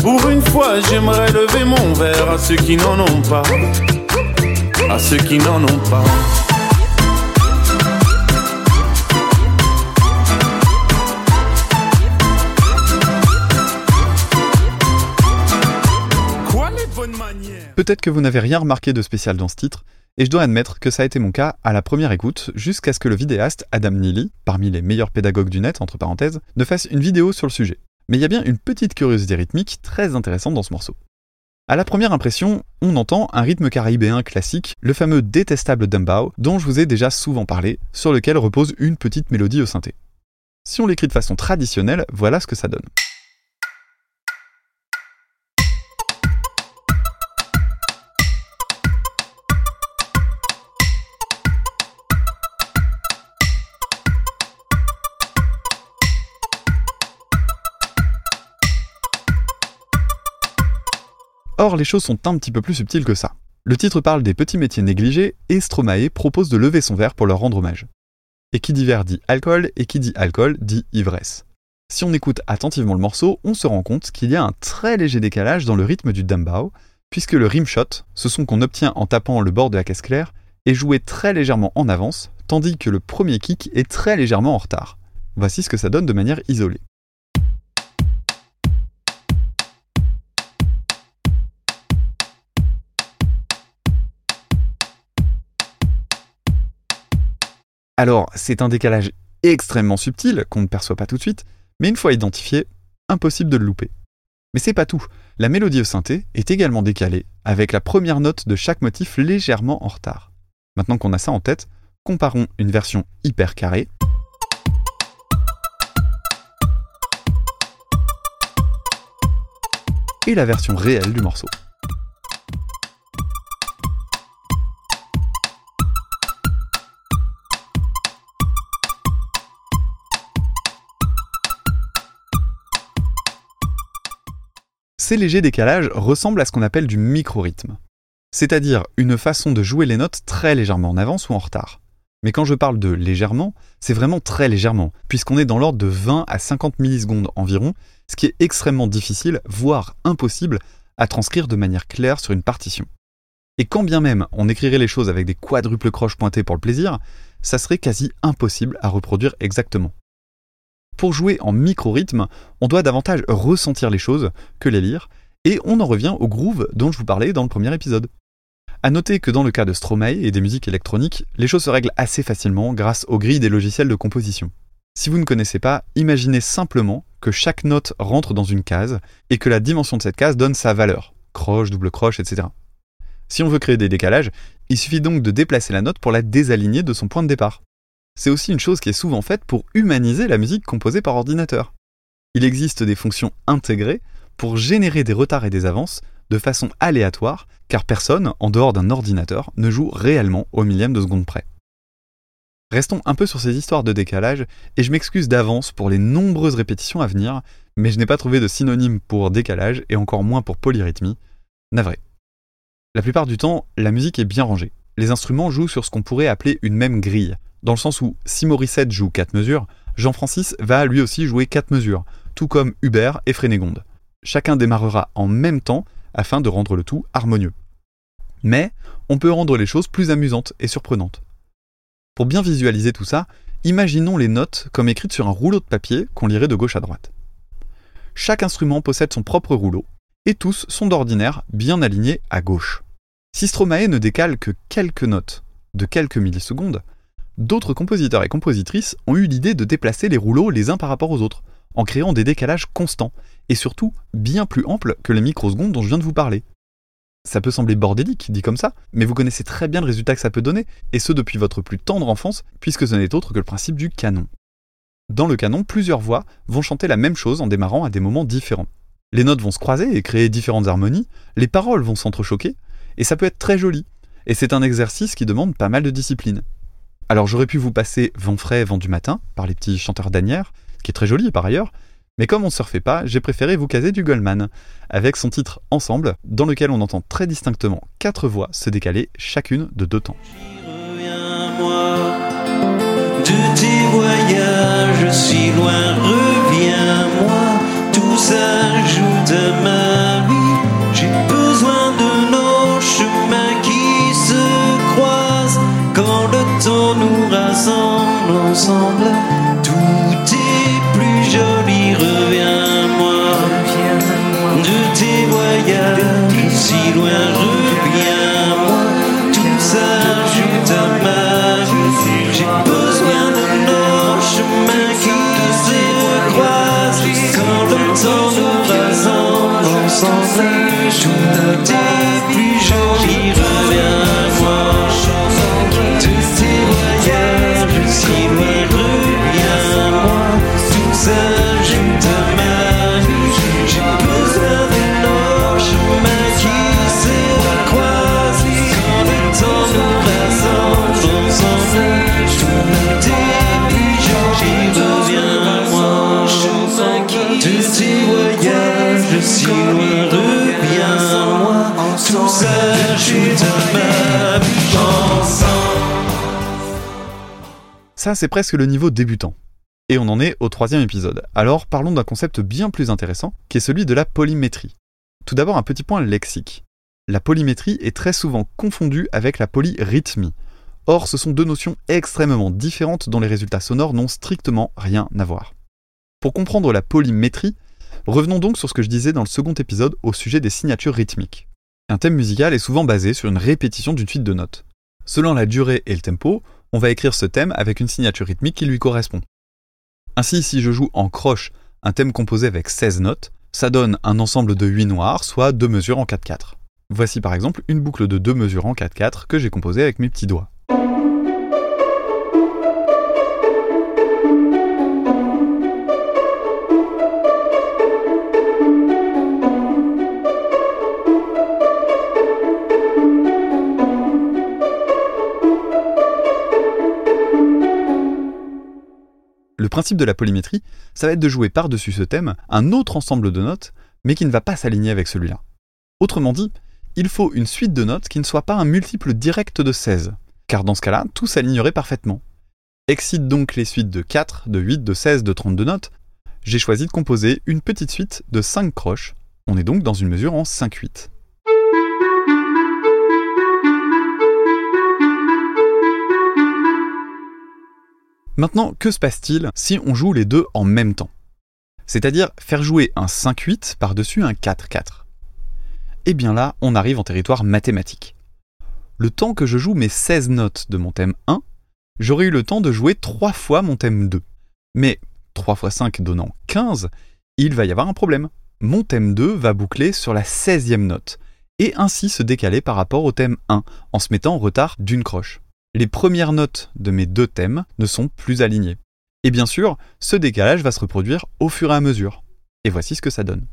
Pour une fois, j'aimerais lever mon verre à ceux qui n'en ont pas. À ceux qui n'en ont pas. Peut-être que vous n'avez rien remarqué de spécial dans ce titre, et je dois admettre que ça a été mon cas à la première écoute, jusqu'à ce que le vidéaste Adam Neely, parmi les meilleurs pédagogues du net, entre parenthèses, ne fasse une vidéo sur le sujet. Mais il y a bien une petite curiosité rythmique très intéressante dans ce morceau. À la première impression, on entend un rythme caribéen classique, le fameux détestable Dumbow, dont je vous ai déjà souvent parlé, sur lequel repose une petite mélodie au synthé. Si on l'écrit de façon traditionnelle, voilà ce que ça donne. Or, les choses sont un petit peu plus subtiles que ça. Le titre parle des petits métiers négligés et Stromae propose de lever son verre pour leur rendre hommage. Et qui dit verre dit alcool, et qui dit alcool dit ivresse. Si on écoute attentivement le morceau, on se rend compte qu'il y a un très léger décalage dans le rythme du Dumbow, puisque le rimshot, ce son qu'on obtient en tapant le bord de la caisse claire, est joué très légèrement en avance, tandis que le premier kick est très légèrement en retard. Voici ce que ça donne de manière isolée. Alors, c'est un décalage extrêmement subtil qu'on ne perçoit pas tout de suite, mais une fois identifié, impossible de le louper. Mais c'est pas tout. La mélodie au synthé est également décalée, avec la première note de chaque motif légèrement en retard. Maintenant qu'on a ça en tête, comparons une version hyper carrée. Et la version réelle du morceau. Ces légers décalages ressemblent à ce qu'on appelle du micro-rythme, c'est-à-dire une façon de jouer les notes très légèrement en avance ou en retard. Mais quand je parle de légèrement, c'est vraiment très légèrement, puisqu'on est dans l'ordre de 20 à 50 millisecondes environ, ce qui est extrêmement difficile, voire impossible, à transcrire de manière claire sur une partition. Et quand bien même on écrirait les choses avec des quadruples croches pointées pour le plaisir, ça serait quasi impossible à reproduire exactement. Pour jouer en micro-rythme, on doit davantage ressentir les choses que les lire, et on en revient au groove dont je vous parlais dans le premier épisode. À noter que dans le cas de Stromae et des musiques électroniques, les choses se règlent assez facilement grâce aux grilles des logiciels de composition. Si vous ne connaissez pas, imaginez simplement que chaque note rentre dans une case et que la dimension de cette case donne sa valeur. Croche, double croche, etc. Si on veut créer des décalages, il suffit donc de déplacer la note pour la désaligner de son point de départ. C'est aussi une chose qui est souvent faite pour humaniser la musique composée par ordinateur. Il existe des fonctions intégrées pour générer des retards et des avances de façon aléatoire, car personne, en dehors d'un ordinateur, ne joue réellement au millième de seconde près. Restons un peu sur ces histoires de décalage, et je m'excuse d'avance pour les nombreuses répétitions à venir, mais je n'ai pas trouvé de synonyme pour décalage, et encore moins pour polyrythmie. Navré. La plupart du temps, la musique est bien rangée. Les instruments jouent sur ce qu'on pourrait appeler une même grille, dans le sens où si Morissette joue 4 mesures, Jean-Francis va lui aussi jouer 4 mesures, tout comme Hubert et Frénégonde. Chacun démarrera en même temps afin de rendre le tout harmonieux. Mais on peut rendre les choses plus amusantes et surprenantes. Pour bien visualiser tout ça, imaginons les notes comme écrites sur un rouleau de papier qu'on lirait de gauche à droite. Chaque instrument possède son propre rouleau, et tous sont d'ordinaire bien alignés à gauche. Si Stromae ne décale que quelques notes de quelques millisecondes, d'autres compositeurs et compositrices ont eu l'idée de déplacer les rouleaux les uns par rapport aux autres, en créant des décalages constants, et surtout bien plus amples que les microsecondes dont je viens de vous parler. Ça peut sembler bordélique, dit comme ça, mais vous connaissez très bien le résultat que ça peut donner, et ce depuis votre plus tendre enfance, puisque ce n'est autre que le principe du canon. Dans le canon, plusieurs voix vont chanter la même chose en démarrant à des moments différents. Les notes vont se croiser et créer différentes harmonies, les paroles vont s'entrechoquer, et ça peut être très joli. Et c'est un exercice qui demande pas mal de discipline. Alors j'aurais pu vous passer Vent frais, vent du matin, par les petits chanteurs d'Anières, qui est très joli par ailleurs, mais comme on ne surfait pas, j'ai préféré vous caser du Goldman, avec son titre Ensemble, dans lequel on entend très distinctement quatre voix se décaler chacune de deux temps. Ensemble, tout est plus joli. Reviens-moi. De tes voyages si loin, reviens-moi. Tout s'ajoute à ma vie. J'ai besoin de nos chemins qui se croisent. Quand le temps nous rassemble ensemble, tout est Ça, c'est presque le niveau débutant. Et on en est au troisième épisode. Alors parlons d'un concept bien plus intéressant, qui est celui de la polymétrie. Tout d'abord un petit point lexique. La polymétrie est très souvent confondue avec la polyrythmie. Or, ce sont deux notions extrêmement différentes dont les résultats sonores n'ont strictement rien à voir. Pour comprendre la polymétrie, revenons donc sur ce que je disais dans le second épisode au sujet des signatures rythmiques. Un thème musical est souvent basé sur une répétition d'une suite de notes. Selon la durée et le tempo, on va écrire ce thème avec une signature rythmique qui lui correspond. Ainsi, si je joue en croche un thème composé avec 16 notes, ça donne un ensemble de 8 noirs, soit 2 mesures en 4-4. Voici par exemple une boucle de 2 mesures en 4-4 que j'ai composée avec mes petits doigts. Le principe de la polymétrie, ça va être de jouer par-dessus ce thème un autre ensemble de notes, mais qui ne va pas s'aligner avec celui-là. Autrement dit, il faut une suite de notes qui ne soit pas un multiple direct de 16, car dans ce cas-là, tout s'alignerait parfaitement. Excite donc les suites de 4, de 8, de 16, de 32 notes. J'ai choisi de composer une petite suite de 5 croches. On est donc dans une mesure en 5-8. Maintenant, que se passe-t-il si on joue les deux en même temps? C'est-à-dire faire jouer un 5-8 par-dessus un 4-4. Eh bien là, on arrive en territoire mathématique. Le temps que je joue mes 16 notes de mon thème 1, j'aurais eu le temps de jouer 3 fois mon thème 2. Mais 3 x 5 donnant 15, il va y avoir un problème. Mon thème 2 va boucler sur la 16e note, et ainsi se décaler par rapport au thème 1, en se mettant en retard d'une croche. Les premières notes de mes deux thèmes ne sont plus alignées. Et bien sûr, ce décalage va se reproduire au fur et à mesure. Et voici ce que ça donne.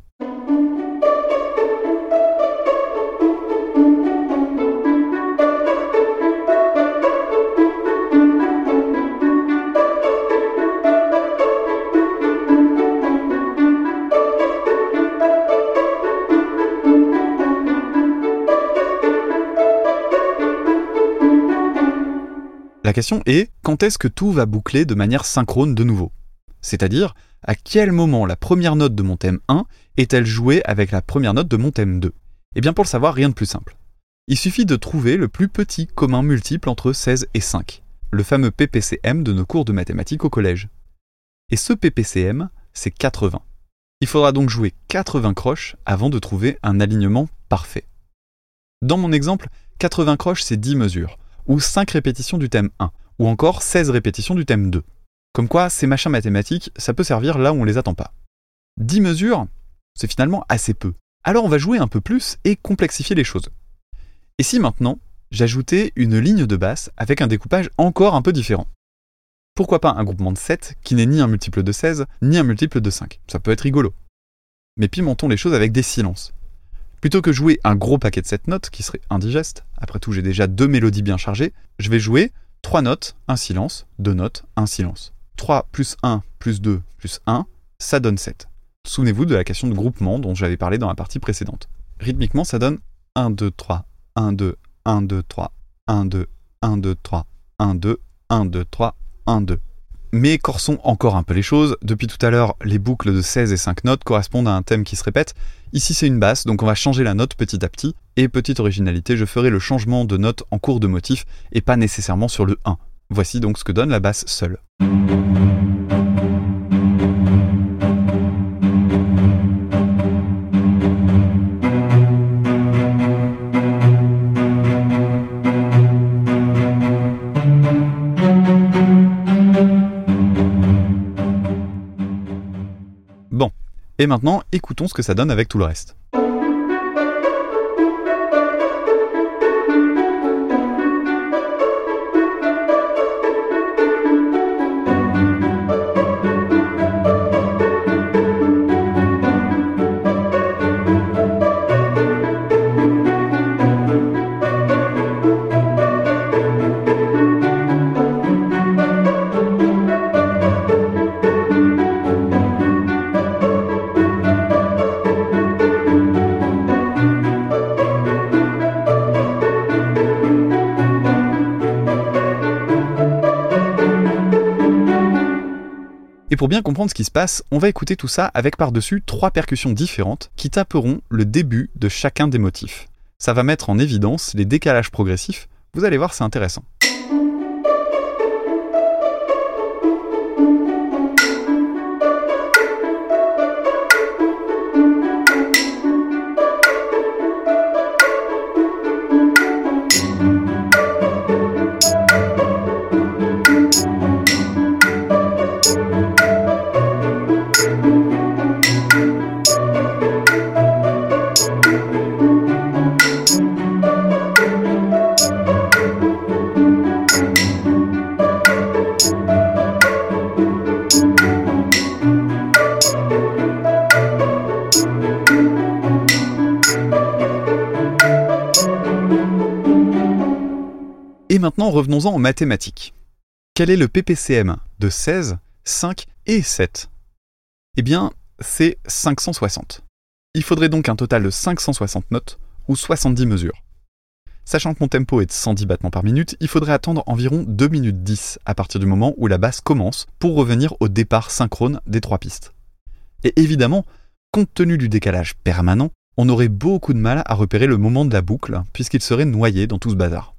La question est quand est-ce que tout va boucler de manière synchrone de nouveau? C'est-à-dire, à quel moment la première note de mon thème 1 est-elle jouée avec la première note de mon thème 2 Eh bien pour le savoir, rien de plus simple. Il suffit de trouver le plus petit commun multiple entre 16 et 5, le fameux PPCM de nos cours de mathématiques au collège. Et ce PPCM, c'est 80. Il faudra donc jouer 80 croches avant de trouver un alignement parfait. Dans mon exemple, 80 croches, c'est 10 mesures, ou 5 répétitions du thème 1, ou encore 16 répétitions du thème 2. Comme quoi, ces machins mathématiques, ça peut servir là où on les attend pas. 10 mesures, c'est finalement assez peu. Alors on va jouer un peu plus et complexifier les choses. Et si maintenant, j'ajoutais une ligne de basse avec un découpage encore un peu différent? Pourquoi pas un groupement de 7 qui n'est ni un multiple de 16, ni un multiple de 5 Ça peut être rigolo. Mais pimentons les choses avec des silences. Plutôt que jouer un gros paquet de 7 notes qui serait indigeste, après tout j'ai déjà deux mélodies bien chargées, je vais jouer 3 notes, un silence, 2 notes, un silence. 3 plus 1 plus 2 plus 1, ça donne 7. Souvenez-vous de la question de groupement dont j'avais parlé dans la partie précédente. Rythmiquement, ça donne 1, 2, 3, 1, 2, 1, 2, 3, 1, 2, 1, 2, 3, 1, 2, 1, 2, 3, 1, 2. Mais corsons encore un peu les choses. Depuis tout à l'heure, les boucles de 16 et 5 notes correspondent à un thème qui se répète. Ici, c'est une basse, donc on va changer la note petit à petit. Et petite originalité, je ferai le changement de note en cours de motif et pas nécessairement sur le 1. Voici donc ce que donne la basse seule. Et maintenant écoutons ce que ça donne avec tout le reste. Pour bien comprendre ce qui se passe, on va écouter tout ça avec par-dessus trois percussions différentes qui taperont le début de chacun des motifs. Ça va mettre en évidence les décalages progressifs, vous allez voir c'est intéressant. Revenons-en aux mathématiques. Quel est le PPCM de 16, 5 et 7 Eh bien, c'est 560. Il faudrait donc un total de 560 notes ou 70 mesures. Sachant que mon tempo est de 110 battements par minute, il faudrait attendre environ 2 minutes 10 à partir du moment où la basse commence pour revenir au départ synchrone des trois pistes. Et évidemment, compte tenu du décalage permanent, on aurait beaucoup de mal à repérer le moment de la boucle puisqu'il serait noyé dans tout ce bazar.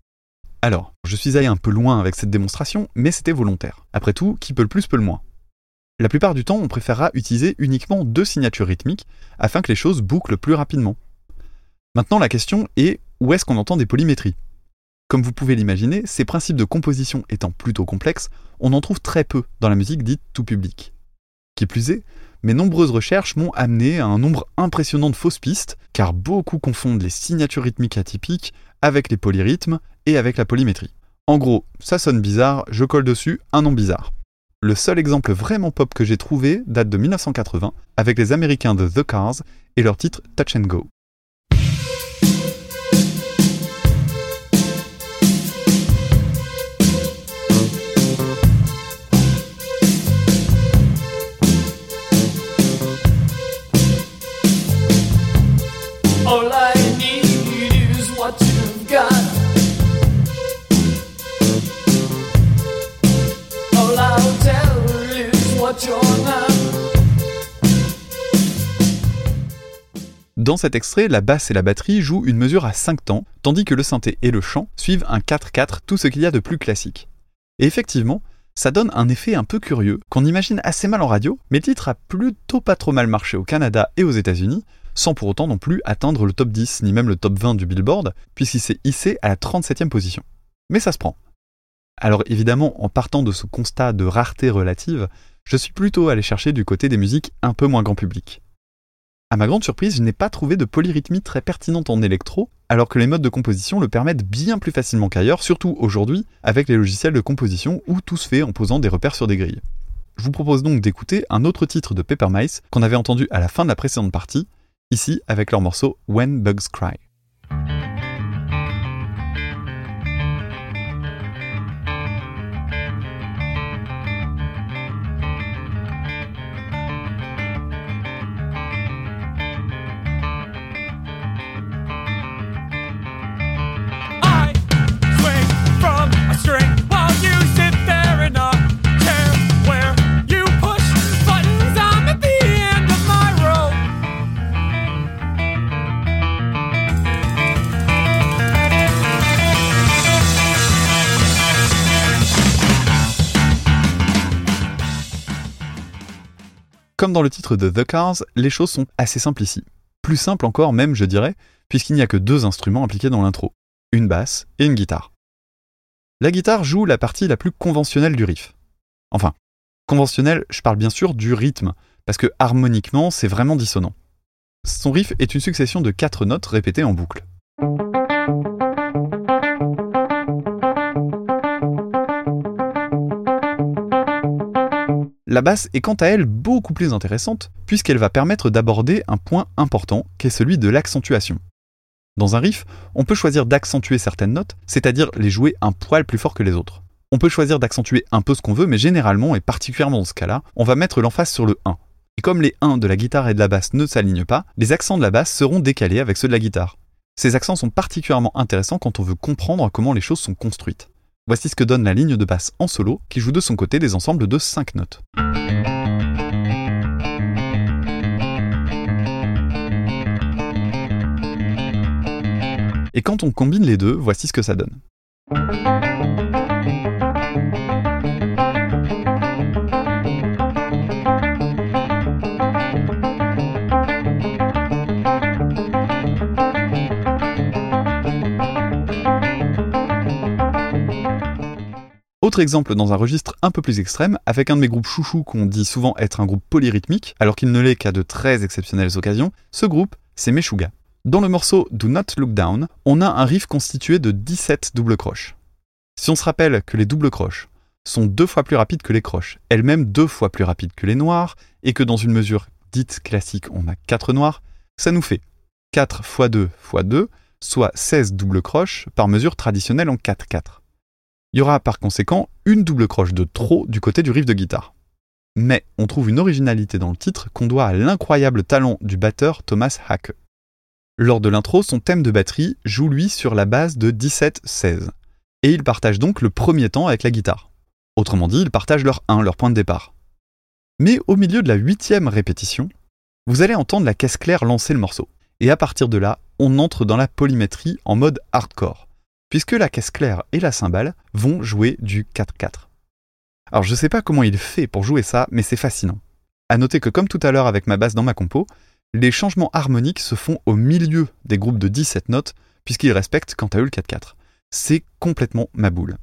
Alors, je suis allé un peu loin avec cette démonstration, mais c'était volontaire. Après tout, qui peut le plus peut le moins. La plupart du temps, on préférera utiliser uniquement deux signatures rythmiques afin que les choses bouclent plus rapidement. Maintenant, la question est où est-ce qu'on entend des polymétries? Comme vous pouvez l'imaginer, ces principes de composition étant plutôt complexes, on en trouve très peu dans la musique dite tout public. Qui plus est, mes nombreuses recherches m'ont amené à un nombre impressionnant de fausses pistes, car beaucoup confondent les signatures rythmiques atypiques avec les polyrythmes et avec la polymétrie. En gros, ça sonne bizarre, je colle dessus un nom bizarre. Le seul exemple vraiment pop que j'ai trouvé date de 1980 avec les Américains de The Cars et leur titre Touch and Go. Dans cet extrait, la basse et la batterie jouent une mesure à 5 temps, tandis que le synthé et le chant suivent un 4-4, tout ce qu'il y a de plus classique. Et effectivement, ça donne un effet un peu curieux, qu'on imagine assez mal en radio, mais le titre a plutôt pas trop mal marché au Canada et aux États-Unis, sans pour autant non plus atteindre le top 10, ni même le top 20 du Billboard, puisqu'il s'est hissé à la 37e position. Mais ça se prend. Alors évidemment, en partant de ce constat de rareté relative, je suis plutôt allé chercher du côté des musiques un peu moins grand public. À ma grande surprise, je n'ai pas trouvé de polyrythmie très pertinente en électro, alors que les modes de composition le permettent bien plus facilement qu'ailleurs, surtout aujourd'hui avec les logiciels de composition où tout se fait en posant des repères sur des grilles. Je vous propose donc d'écouter un autre titre de Paper Mice qu'on avait entendu à la fin de la précédente partie, ici avec leur morceau When Bugs Cry. Comme dans le titre de The Cars, les choses sont assez simples ici. Plus simple encore même, je dirais, puisqu'il n'y a que deux instruments impliqués dans l'intro, une basse et une guitare. La guitare joue la partie la plus conventionnelle du riff. Enfin, conventionnelle, je parle bien sûr du rythme, parce que harmoniquement, c'est vraiment dissonant. Son riff est une succession de quatre notes répétées en boucle. La basse est quant à elle beaucoup plus intéressante, puisqu'elle va permettre d'aborder un point important, qui est celui de l'accentuation. Dans un riff, on peut choisir d'accentuer certaines notes, c'est-à-dire les jouer un poil plus fort que les autres. On peut choisir d'accentuer un peu ce qu'on veut, mais généralement, et particulièrement dans ce cas-là, on va mettre l'emphase sur le 1. Et comme les 1 de la guitare et de la basse ne s'alignent pas, les accents de la basse seront décalés avec ceux de la guitare. Ces accents sont particulièrement intéressants quand on veut comprendre comment les choses sont construites. Voici ce que donne la ligne de basse en solo, qui joue de son côté des ensembles de 5 notes. Et quand on combine les deux, voici ce que ça donne. Autre exemple dans un registre un peu plus extrême, avec un de mes groupes chouchous qu'on dit souvent être un groupe polyrythmique, alors qu'il ne l'est qu'à de très exceptionnelles occasions, ce groupe, c'est Meshuga. Dans le morceau Do Not Look Down, on a un riff constitué de 17 doubles croches. Si on se rappelle que les doubles croches sont deux fois plus rapides que les croches, elles-mêmes deux fois plus rapides que les noirs, et que dans une mesure dite classique on a 4 noirs, ça nous fait 4 x 2 x 2, soit 16 doubles croches par mesure traditionnelle en 4-4. Il y aura par conséquent une double croche de trop du côté du riff de guitare. Mais on trouve une originalité dans le titre qu'on doit à l'incroyable talent du batteur Thomas Hacke. Lors de l'intro, son thème de batterie joue lui sur la base de 17-16, et il partage donc le premier temps avec la guitare. Autrement dit, ils partagent leur 1, leur point de départ. Mais au milieu de la huitième répétition, vous allez entendre la caisse claire lancer le morceau. Et à partir de là, on entre dans la polymétrie en mode hardcore, puisque la caisse claire et la cymbale vont jouer du 4-4. Alors je sais pas comment il fait pour jouer ça, mais c'est fascinant. À noter que comme tout à l'heure avec ma basse dans ma compo, les changements harmoniques se font au milieu des groupes de 17 notes, puisqu'ils respectent quant à eux le 4-4. C'est complètement ma boule.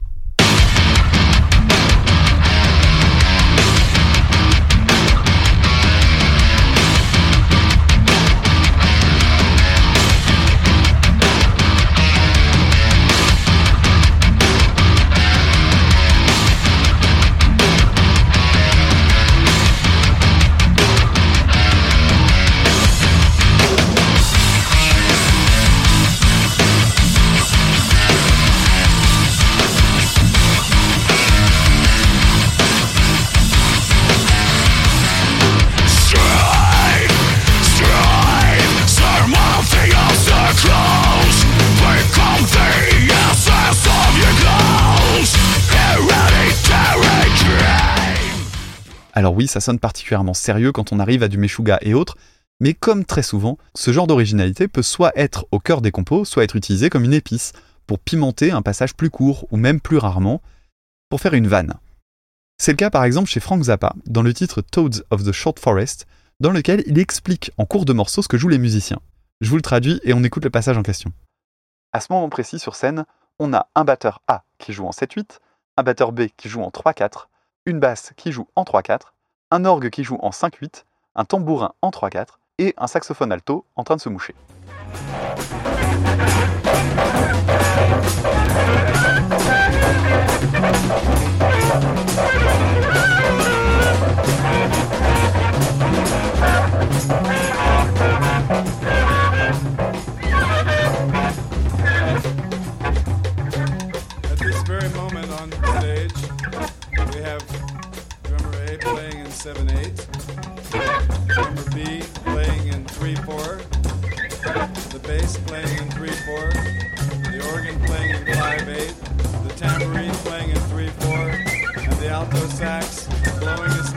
Alors oui, ça sonne particulièrement sérieux quand on arrive à du Meshuga et autres, mais comme très souvent, ce genre d'originalité peut soit être au cœur des compos, soit être utilisé comme une épice, pour pimenter un passage plus court, ou même plus rarement, pour faire une vanne. C'est le cas par exemple chez Frank Zappa, dans le titre Toads of the Short Forest, dans lequel il explique en cours de morceau ce que jouent les musiciens. Je vous le traduis et on écoute le passage en question. À ce moment précis sur scène, on a un batteur A qui joue en 7-8, un batteur B qui joue en 3-4, une basse qui joue en 3-4, un orgue qui joue en 5-8, un tambourin en 3-4 et un saxophone alto en train de se moucher. 7 8, drummer B playing in 3 4, the bass playing in 3 4, the organ playing in 5 8, the tambourine playing in 3 4, and the alto sax blowing his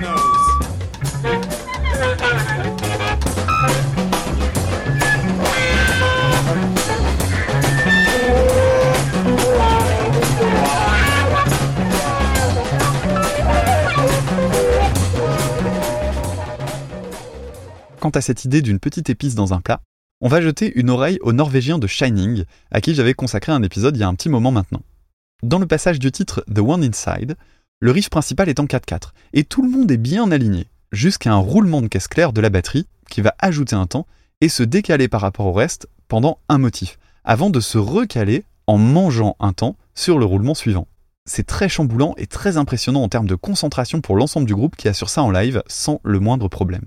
Quant à cette idée d'une petite épice dans un plat, on va jeter une oreille au Norvégien de Shining, à qui j'avais consacré un épisode il y a un petit moment maintenant. Dans le passage du titre The One Inside, le riff principal est en 4-4, et tout le monde est bien aligné, jusqu'à un roulement de caisse claire de la batterie qui va ajouter un temps et se décaler par rapport au reste pendant un motif, avant de se recaler en mangeant un temps sur le roulement suivant. C'est très chamboulant et très impressionnant en termes de concentration pour l'ensemble du groupe qui assure ça en live sans le moindre problème.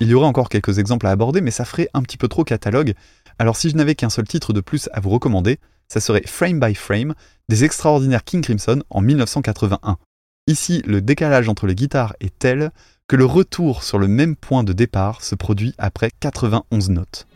Il y aurait encore quelques exemples à aborder, mais ça ferait un petit peu trop catalogue. Alors si je n'avais qu'un seul titre de plus à vous recommander, ça serait Frame by Frame des extraordinaires King Crimson en 1981. Ici, le décalage entre les guitares est tel que le retour sur le même point de départ se produit après 91 notes.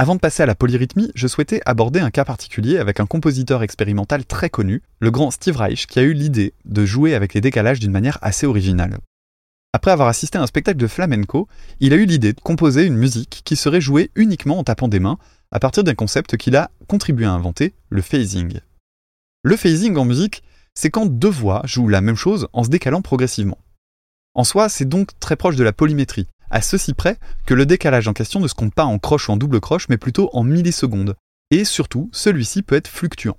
Avant de passer à la polyrythmie, je souhaitais aborder un cas particulier avec un compositeur expérimental très connu, le grand Steve Reich, qui a eu l'idée de jouer avec les décalages d'une manière assez originale. Après avoir assisté à un spectacle de flamenco, il a eu l'idée de composer une musique qui serait jouée uniquement en tapant des mains, à partir d'un concept qu'il a contribué à inventer, le phasing. Le phasing en musique, c'est quand deux voix jouent la même chose en se décalant progressivement. En soi, c'est donc très proche de la polymétrie, à ceci près que le décalage en question ne se compte pas en croche ou en double croche, mais plutôt en millisecondes. Et surtout, celui-ci peut être fluctuant.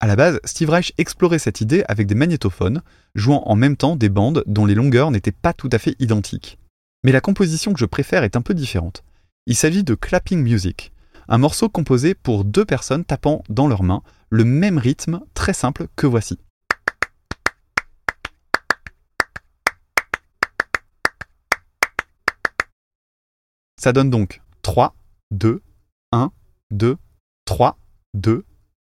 À la base, Steve Reich explorait cette idée avec des magnétophones, jouant en même temps des bandes dont les longueurs n'étaient pas tout à fait identiques. Mais la composition que je préfère est un peu différente. Il s'agit de Clapping Music, un morceau composé pour deux personnes tapant dans leurs mains le même rythme très simple que voici. Ça donne donc 3, 2, 1, 2, 3, 2,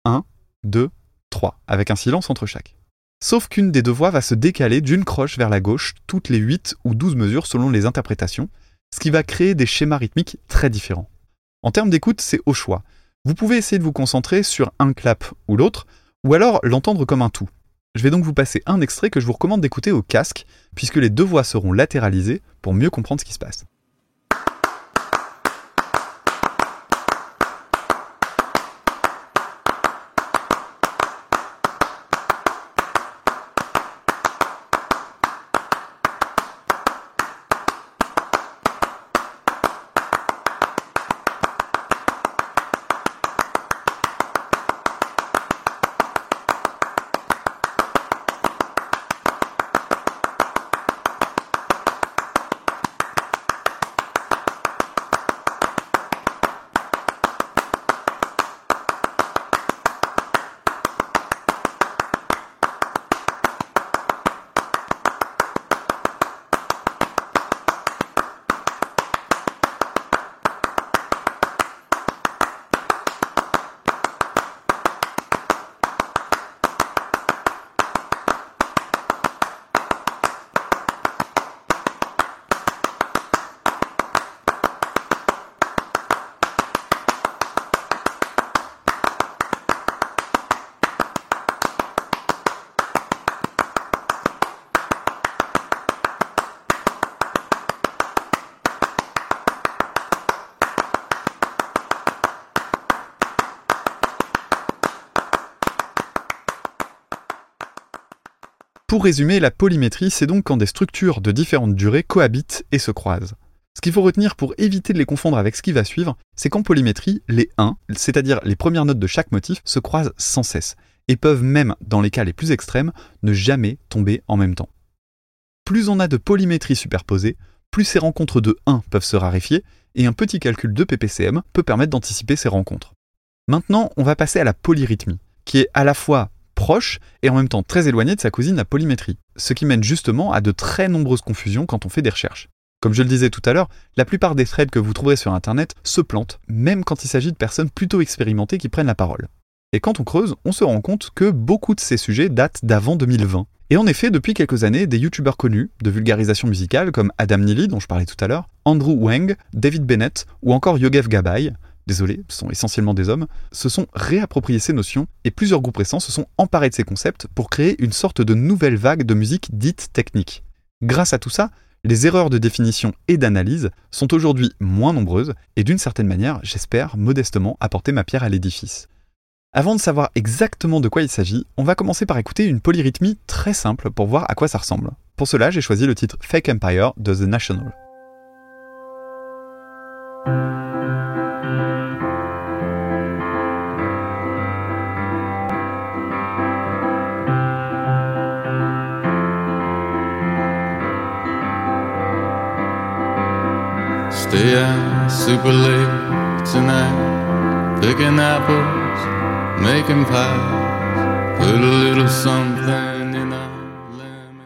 1, 2, 3, avec un silence entre chaque. Sauf qu'une des deux voix va se décaler d'une croche vers la gauche toutes les 8 ou 12 mesures selon les interprétations, ce qui va créer des schémas rythmiques très différents. En termes d'écoute, c'est au choix. Vous pouvez essayer de vous concentrer sur un clap ou l'autre, ou alors l'entendre comme un tout. Je vais donc vous passer un extrait que je vous recommande d'écouter au casque, puisque les deux voix seront latéralisées pour mieux comprendre ce qui se passe. Pour résumer, la polymétrie, c'est donc quand des structures de différentes durées cohabitent et se croisent. Ce qu'il faut retenir pour éviter de les confondre avec ce qui va suivre, c'est qu'en polymétrie, les 1, c'est-à-dire les premières notes de chaque motif, se croisent sans cesse, et peuvent même, dans les cas les plus extrêmes, ne jamais tomber en même temps. Plus on a de polymétrie superposée, plus ces rencontres de 1 peuvent se raréfier, et un petit calcul de PPCM peut permettre d'anticiper ces rencontres. Maintenant, on va passer à la polyrythmie, qui est à la fois proche et en même temps très éloignée de sa cousine la polymétrie, ce qui mène justement à de très nombreuses confusions quand on fait des recherches. Comme je le disais tout à l'heure, la plupart des threads que vous trouverez sur Internet se plantent, même quand il s'agit de personnes plutôt expérimentées qui prennent la parole. Et quand on creuse, on se rend compte que beaucoup de ces sujets datent d'avant 2020. Et en effet, depuis quelques années, des youtubeurs connus de vulgarisation musicale comme Adam Neely, dont je parlais tout à l'heure, Andrew Wang, David Bennett ou encore Yogev Gabay, désolé, ce sont essentiellement des hommes, se sont réappropriés ces notions et plusieurs groupes récents se sont emparés de ces concepts pour créer une sorte de nouvelle vague de musique dite technique. Grâce à tout ça, les erreurs de définition et d'analyse sont aujourd'hui moins nombreuses et d'une certaine manière, j'espère modestement apporter ma pierre à l'édifice. Avant de savoir exactement de quoi il s'agit, on va commencer par écouter une polyrythmie très simple pour voir à quoi ça ressemble. Pour cela, j'ai choisi le titre Fake Empire de The National.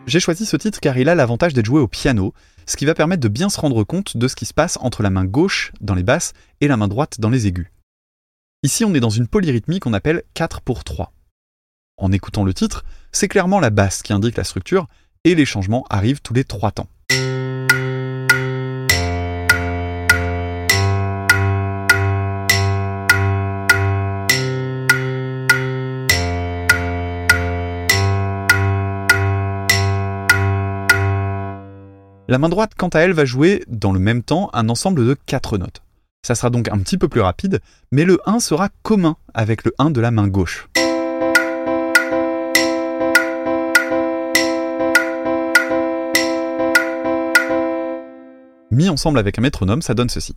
J'ai choisi ce titre car il a l'avantage d'être joué au piano, ce qui va permettre de bien se rendre compte de ce qui se passe entre la main gauche dans les basses et la main droite dans les aigus. Ici, on est dans une polyrythmie qu'on appelle 4 pour 3. En écoutant le titre, c'est clairement la basse qui indique la structure et les changements arrivent tous les 3 temps. La main droite, quant à elle, va jouer dans le même temps un ensemble de 4 notes. Ça sera donc un petit peu plus rapide, mais le 1 sera commun avec le 1 de la main gauche. Mis ensemble avec un métronome, ça donne ceci.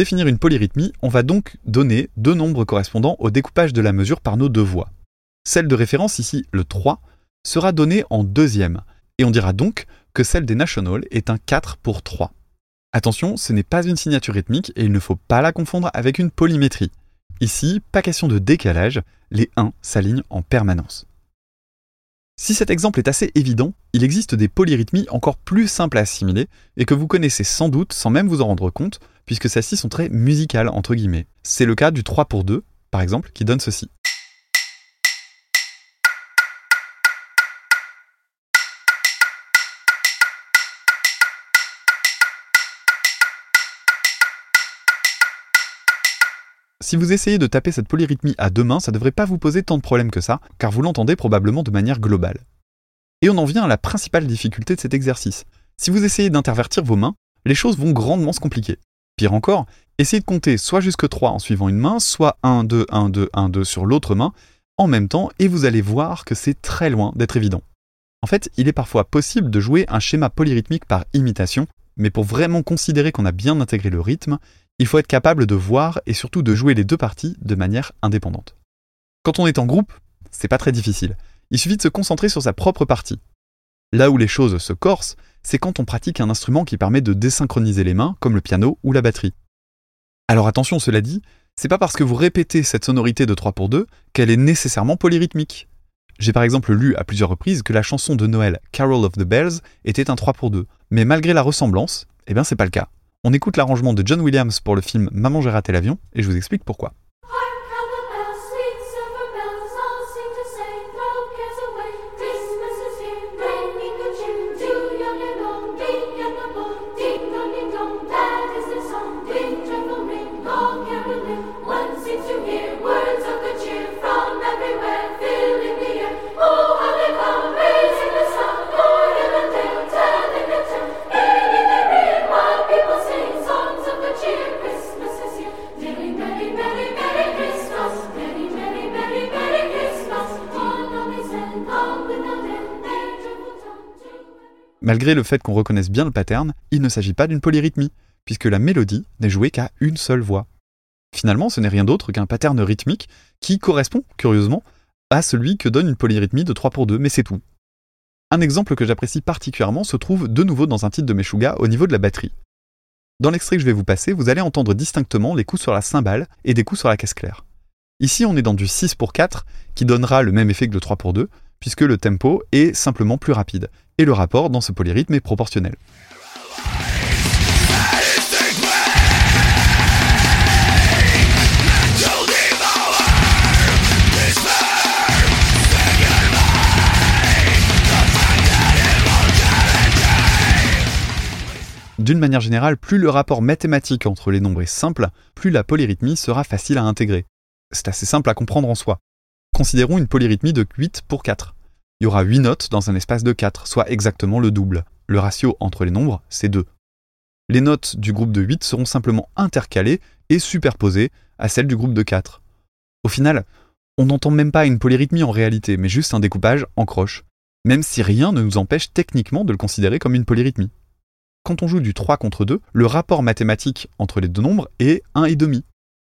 Définir une polyrythmie, on va donc donner deux nombres correspondant au découpage de la mesure par nos deux voix. Celle de référence, ici le 3, sera donnée en deuxième, et on dira donc que celle des National est un 4 pour 3. Attention, ce n'est pas une signature rythmique et il ne faut pas la confondre avec une polymétrie. Ici, pas question de décalage, les 1 s'alignent en permanence. Si cet exemple est assez évident, il existe des polyrythmies encore plus simples à assimiler et que vous connaissez sans doute sans même vous en rendre compte, puisque celles-ci sont très musicales, entre guillemets. C'est le cas du 3 pour 2, par exemple, qui donne ceci. Si vous essayez de taper cette polyrythmie à deux mains, ça ne devrait pas vous poser tant de problèmes que ça, car vous l'entendez probablement de manière globale. Et on en vient à la principale difficulté de cet exercice. Si vous essayez d'intervertir vos mains, les choses vont grandement se compliquer. Pire encore, essayez de compter soit jusque 3 en suivant une main, soit 1, 2, 1, 2, 1, 2 sur l'autre main, en même temps, et vous allez voir que c'est très loin d'être évident. En fait, il est parfois possible de jouer un schéma polyrythmique par imitation, mais pour vraiment considérer qu'on a bien intégré le rythme, il faut être capable de voir et surtout de jouer les deux parties de manière indépendante. Quand on est en groupe, c'est pas très difficile. Il suffit de se concentrer sur sa propre partie. Là où les choses se corsent, c'est quand on pratique un instrument qui permet de désynchroniser les mains, comme le piano ou la batterie. Alors attention, cela dit, c'est pas parce que vous répétez cette sonorité de 3 pour 2 qu'elle est nécessairement polyrythmique. J'ai par exemple lu à plusieurs reprises que la chanson de Noël Carol of the Bells était un 3 pour 2, mais malgré la ressemblance, eh bien c'est pas le cas. On écoute l'arrangement de John Williams pour le film Maman j'ai raté l'avion et je vous explique pourquoi. Malgré le fait qu'on reconnaisse bien le pattern, il ne s'agit pas d'une polyrythmie, puisque la mélodie n'est jouée qu'à une seule voix. Finalement, ce n'est rien d'autre qu'un pattern rythmique qui correspond, curieusement, à celui que donne une polyrythmie de 3 pour 2, mais c'est tout. Un exemple que j'apprécie particulièrement se trouve de nouveau dans un titre de Meshuga au niveau de la batterie. Dans l'extrait que je vais vous passer, vous allez entendre distinctement les coups sur la cymbale et des coups sur la caisse claire. Ici, on est dans du 6 pour 4, qui donnera le même effet que le 3 pour 2, puisque le tempo est simplement plus rapide, et le rapport dans ce polyrythme est proportionnel. D'une manière générale, plus le rapport mathématique entre les nombres est simple, plus la polyrythmie sera facile à intégrer. C'est assez simple à comprendre en soi. Considérons une polyrythmie de 8 pour 4. Il y aura 8 notes dans un espace de 4, soit exactement le double. Le ratio entre les nombres, c'est 2. Les notes du groupe de 8 seront simplement intercalées et superposées à celles du groupe de 4. Au final, on n'entend même pas une polyrythmie en réalité, mais juste un découpage en croche, même si rien ne nous empêche techniquement de le considérer comme une polyrythmie. Quand on joue du 3 contre 2, le rapport mathématique entre les deux nombres est 1,5.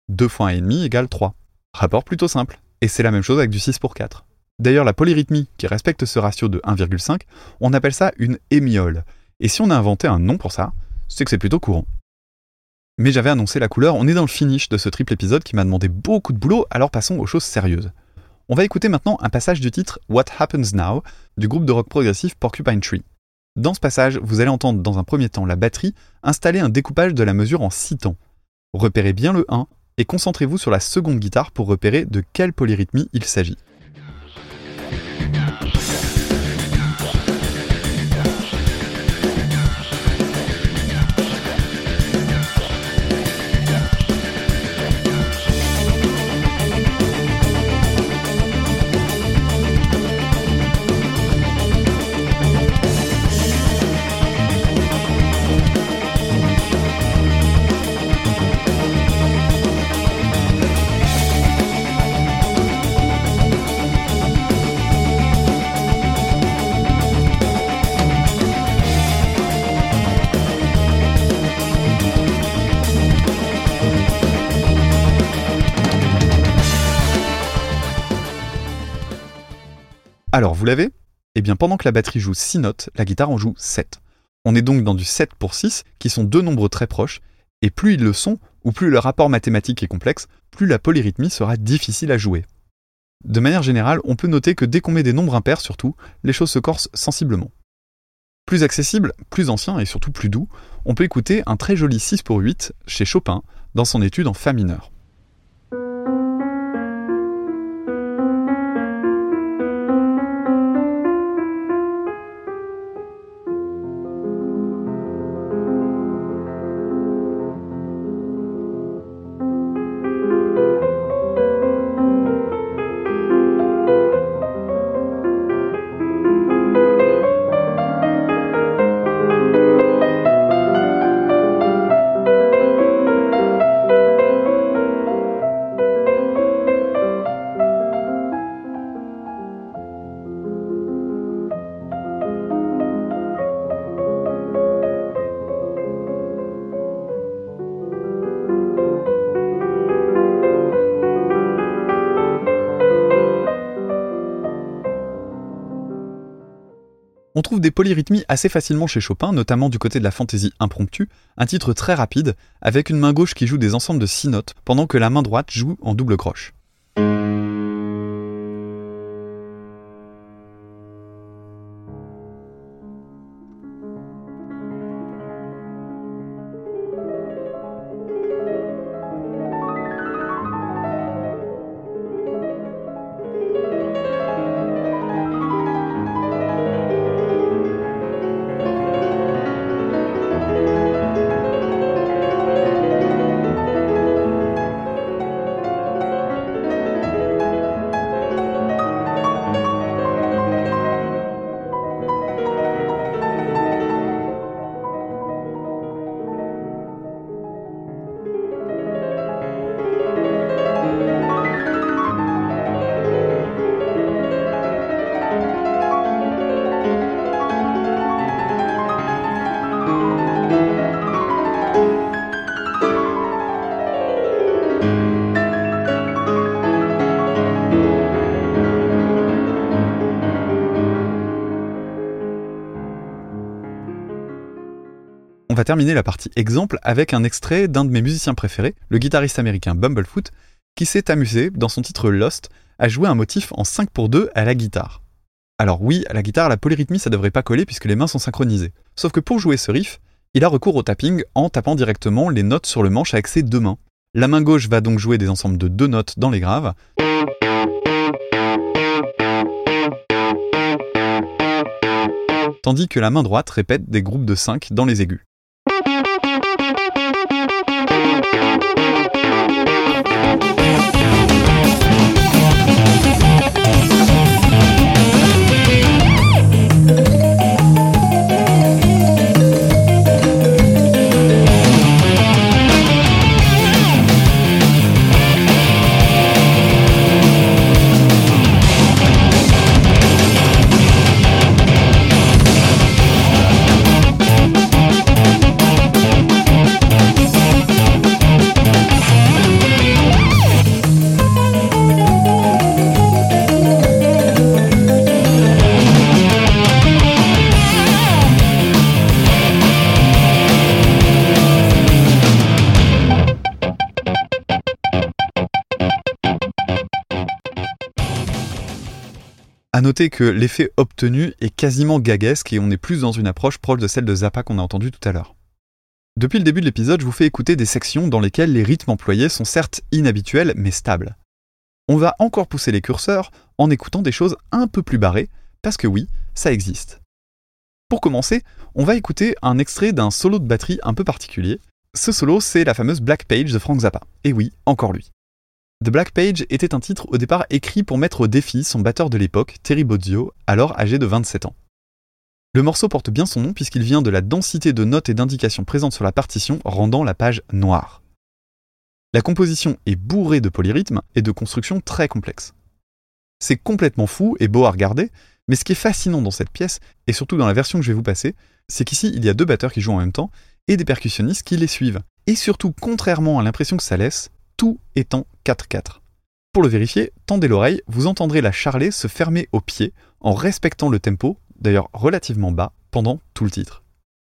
2 fois 1,5 égale 3. Rapport plutôt simple. Et c'est la même chose avec du 6 pour 4. D'ailleurs, la polyrythmie qui respecte ce ratio de 1,5, on appelle ça une hémiole. Et si on a inventé un nom pour ça, c'est que c'est plutôt courant. Mais j'avais annoncé la couleur, on est dans le finish de ce triple épisode qui m'a demandé beaucoup de boulot, alors passons aux choses sérieuses. On va écouter maintenant un passage du titre What Happens Now du groupe de rock progressif Porcupine Tree. Dans ce passage, vous allez entendre dans un premier temps la batterie installer un découpage de la mesure en 6 temps. Repérez bien le 1 et concentrez-vous sur la seconde guitare pour repérer de quelle polyrythmie il s'agit. Alors, vous l'avez? Eh bien, pendant que la batterie joue 6 notes, la guitare en joue 7. On est donc dans du 7 pour 6, qui sont deux nombres très proches, et plus ils le sont, ou plus le rapport mathématique est complexe, plus la polyrythmie sera difficile à jouer. De manière générale, on peut noter que dès qu'on met des nombres impairs surtout, les choses se corsent sensiblement. Plus accessible, plus ancien et surtout plus doux, on peut écouter un très joli 6 pour 8 chez Chopin dans son étude en Fa mineur. Des polyrythmies assez facilement chez Chopin, notamment du côté de la fantaisie impromptue, un titre très rapide, avec une main gauche qui joue des ensembles de 6 notes, pendant que la main droite joue en double croche. Terminer la partie exemple avec un extrait d'un de mes musiciens préférés, le guitariste américain Bumblefoot, qui s'est amusé, dans son titre Lost, à jouer un motif en 5 pour 2 à la guitare. Alors oui, à la guitare, la polyrythmie, ça devrait pas coller puisque les mains sont synchronisées. Sauf que pour jouer ce riff, il a recours au tapping en tapant directement les notes sur le manche avec ses deux mains. La main gauche va donc jouer des ensembles de deux notes dans les graves. Tandis que la main droite répète des groupes de 5 dans les aigus. Noter que l'effet obtenu est quasiment gaguesque et on est plus dans une approche proche de celle de Zappa qu'on a entendue tout à l'heure. Depuis le début de l'épisode, je vous fais écouter des sections dans lesquelles les rythmes employés sont certes inhabituels mais stables. On va encore pousser les curseurs en écoutant des choses un peu plus barrées, parce que oui, ça existe. Pour commencer, on va écouter un extrait d'un solo de batterie un peu particulier. Ce solo, c'est la fameuse Black Page de Frank Zappa. Et oui, encore lui. The Black Page était un titre au départ écrit pour mettre au défi son batteur de l'époque, Terry Bozzio, alors âgé de 27 ans. Le morceau porte bien son nom puisqu'il vient de la densité de notes et d'indications présentes sur la partition rendant la page noire. La composition est bourrée de polyrythmes et de constructions très complexes. C'est complètement fou et beau à regarder, mais ce qui est fascinant dans cette pièce, et surtout dans la version que je vais vous passer, c'est qu'ici il y a deux batteurs qui jouent en même temps et des percussionnistes qui les suivent. Et surtout, contrairement à l'impression que ça laisse, tout en 4-4. Pour le vérifier, tendez l'oreille, vous entendrez la charlet se fermer au pied en respectant le tempo, d'ailleurs relativement bas, pendant tout le titre.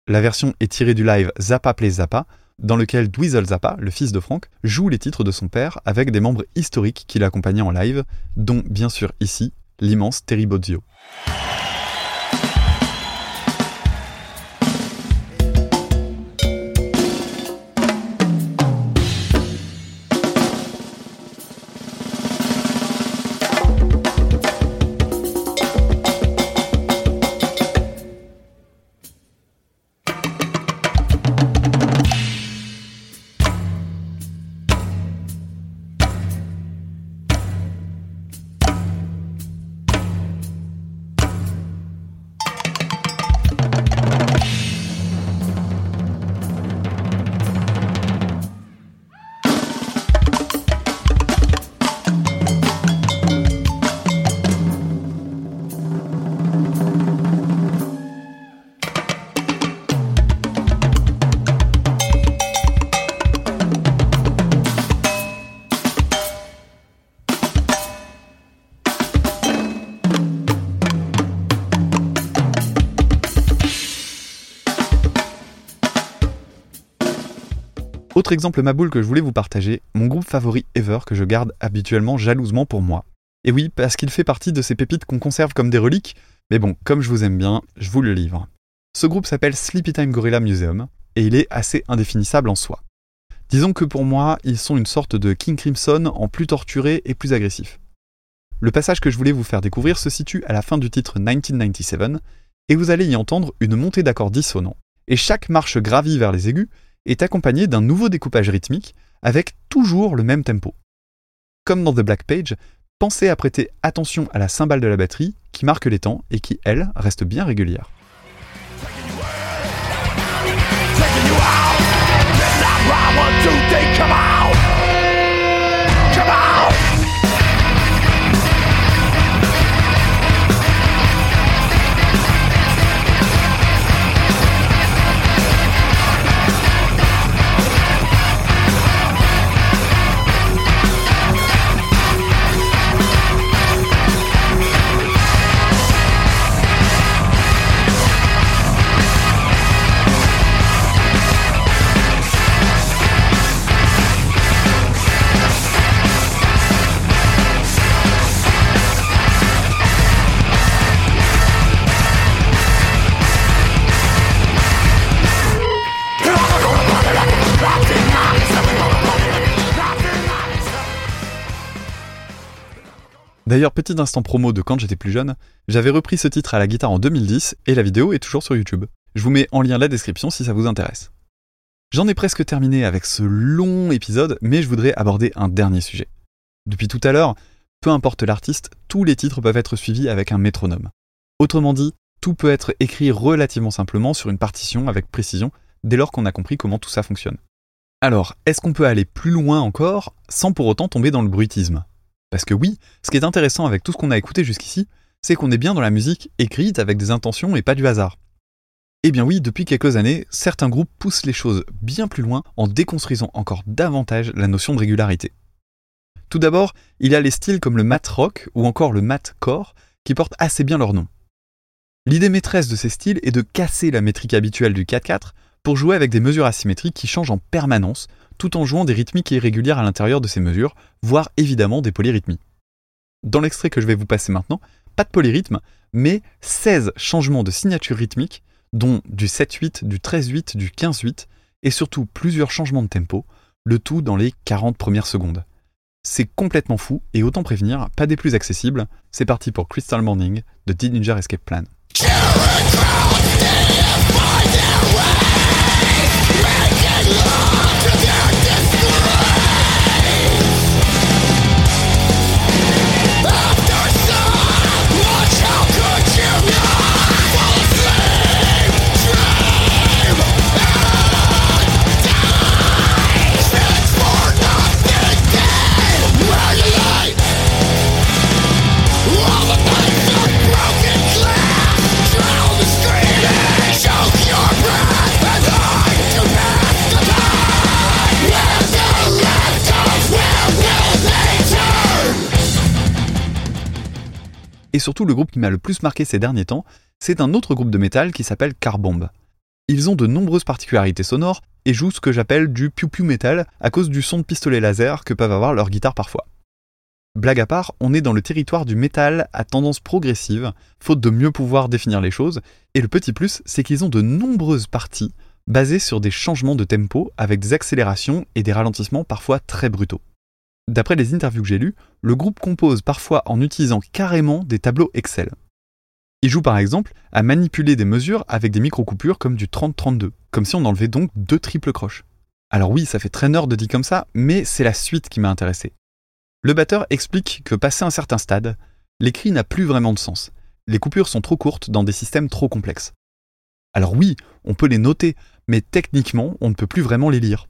La version est tirée du live Zappa Play Zappa, dans lequel Dweezil Zappa, le fils de Frank, joue les titres de son père avec des membres historiques qui l'accompagnaient en live, dont bien sûr ici l'immense Terry Bozzio. Autre exemple Maboule que je voulais vous partager, mon groupe favori ever que je garde habituellement jalousement pour moi. Et oui, parce qu'il fait partie de ces pépites qu'on conserve comme des reliques, mais bon, comme je vous aime bien, je vous le livre. Ce groupe s'appelle Sleepy Time Gorilla Museum, et il est assez indéfinissable en soi. Disons que pour moi, ils sont une sorte de King Crimson en plus torturé et plus agressif. Le passage que je voulais vous faire découvrir se situe à la fin du titre 1997, et vous allez y entendre une montée d'accords dissonants, et chaque marche gravie vers les aigus est accompagnée d'un nouveau découpage rythmique avec toujours le même tempo. Comme dans The Black Page, pensez à prêter attention à la cymbale de la batterie qui marque les temps et qui, elle, reste bien régulière. D'ailleurs, petit instant promo de quand j'étais plus jeune, j'avais repris ce titre à la guitare en 2010 et la vidéo est toujours sur YouTube. Je vous mets en lien la description si ça vous intéresse. J'en ai presque terminé avec ce long épisode, mais je voudrais aborder un dernier sujet. Depuis tout à l'heure, peu importe l'artiste, tous les titres peuvent être suivis avec un métronome. Autrement dit, tout peut être écrit relativement simplement sur une partition avec précision dès lors qu'on a compris comment tout ça fonctionne. Alors, est-ce qu'on peut aller plus loin encore sans pour autant tomber dans le bruitisme? Parce que oui, ce qui est intéressant avec tout ce qu'on a écouté jusqu'ici, c'est qu'on est bien dans la musique écrite avec des intentions et pas du hasard. Eh bien oui, depuis quelques années, certains groupes poussent les choses bien plus loin en déconstruisant encore davantage la notion de régularité. Tout d'abord, il y a les styles comme le mat rock ou encore le mat core qui portent assez bien leur nom. L'idée maîtresse de ces styles est de casser la métrique habituelle du 4-4 pour jouer avec des mesures asymétriques qui changent en permanence, tout en jouant des rythmiques irrégulières à l'intérieur de ces mesures, voire évidemment des polyrythmies. Dans l'extrait que je vais vous passer maintenant, pas de polyrythme, mais 16 changements de signature rythmique, dont du 7-8, du 13-8, du 15-8, et surtout plusieurs changements de tempo, le tout dans les 40 premières secondes. C'est complètement fou, et autant prévenir, pas des plus accessibles, c'est parti pour Crystal Morning de Dillinger Escape Plan. Et surtout, le groupe qui m'a le plus marqué ces derniers temps, c'est un autre groupe de métal qui s'appelle Carbomb. Ils ont de nombreuses particularités sonores et jouent ce que j'appelle du piou-piou metal à cause du son de pistolet laser que peuvent avoir leurs guitares parfois. Blague à part, on est dans le territoire du métal à tendance progressive, faute de mieux pouvoir définir les choses, et le petit plus, c'est qu'ils ont de nombreuses parties basées sur des changements de tempo avec des accélérations et des ralentissements parfois très brutaux. D'après les interviews que j'ai lues, le groupe compose parfois en utilisant carrément des tableaux Excel. Il joue par exemple à manipuler des mesures avec des micro-coupures comme du 30-32, comme si on enlevait donc deux triples croches. Alors oui, ça fait très nerd de dit comme ça, mais c'est la suite qui m'a intéressé. Le batteur explique que passé un certain stade, l'écrit n'a plus vraiment de sens. Les coupures sont trop courtes dans des systèmes trop complexes. Alors oui, on peut les noter, mais techniquement, on ne peut plus vraiment les lire.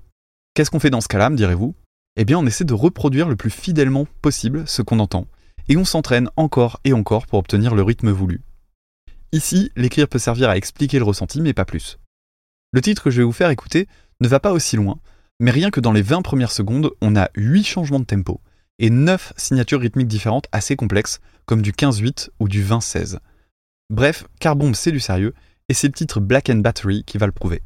Qu'est-ce qu'on fait dans ce cas-là, me direz-vous? Eh bien, on essaie de reproduire le plus fidèlement possible ce qu'on entend, et on s'entraîne encore et encore pour obtenir le rythme voulu. Ici, l'écrire peut servir à expliquer le ressenti, mais pas plus. Le titre que je vais vous faire écouter ne va pas aussi loin, mais rien que dans les 20 premières secondes, on a 8 changements de tempo et 9 signatures rythmiques différentes assez complexes, comme du 15-8 ou du 20-16. Bref, Carbomb c'est du sérieux, et c'est le titre Black and Battery qui va le prouver.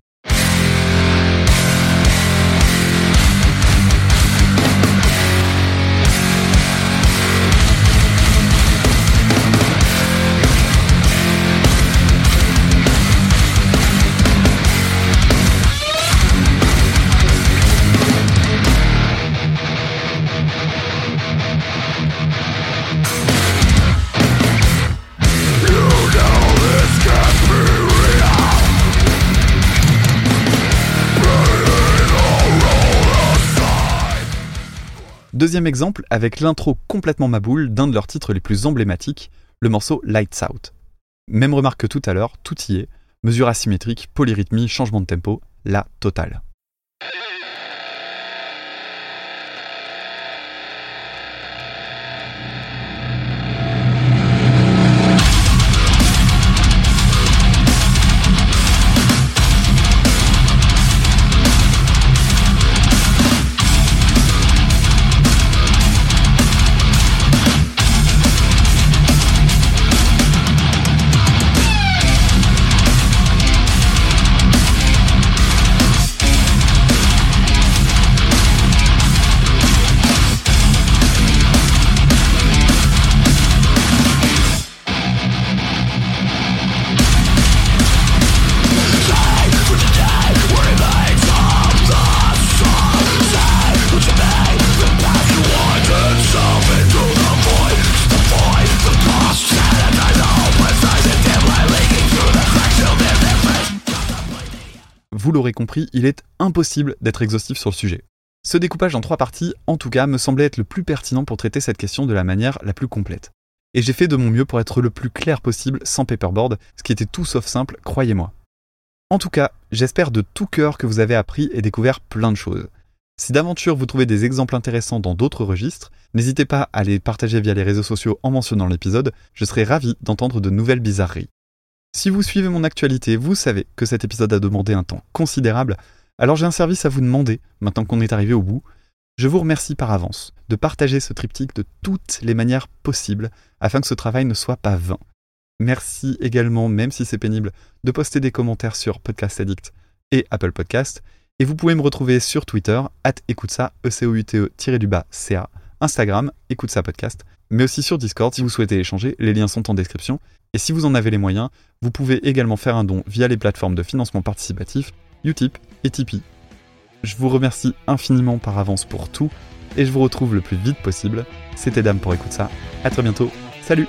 Deuxième exemple avec l'intro complètement maboule d'un de leurs titres les plus emblématiques, le morceau Lights Out. Même remarque que tout à l'heure, tout y est, mesure asymétrique, polyrythmie, changement de tempo, la totale. Vous l'aurez compris, il est impossible d'être exhaustif sur le sujet. Ce découpage en trois parties, en tout cas, me semblait être le plus pertinent pour traiter cette question de la manière la plus complète. Et j'ai fait de mon mieux pour être le plus clair possible sans paperboard, ce qui était tout sauf simple, croyez-moi. En tout cas, j'espère de tout cœur que vous avez appris et découvert plein de choses. Si d'aventure vous trouvez des exemples intéressants dans d'autres registres, n'hésitez pas à les partager via les réseaux sociaux en mentionnant l'épisode, je serai ravi d'entendre de nouvelles bizarreries. Si vous suivez mon actualité, vous savez que cet épisode a demandé un temps considérable, alors j'ai un service à vous demander, maintenant qu'on est arrivé au bout. Je vous remercie par avance de partager ce triptyque de toutes les manières possibles afin que ce travail ne soit pas vain. Merci également, même si c'est pénible, de poster des commentaires sur Podcast Addict et Apple Podcast. Et vous pouvez me retrouver sur Twitter, at écoute ça, e c o u t e du bas ca, Instagram, écoute ça podcast, mais aussi sur Discord si vous souhaitez échanger, les liens sont en description. Et si vous en avez les moyens, vous pouvez également faire un don via les plateformes de financement participatif, Utip et Tipeee. Je vous remercie infiniment par avance pour tout, et je vous retrouve le plus vite possible. C'était Dame pour écouter ça. À très bientôt. Salut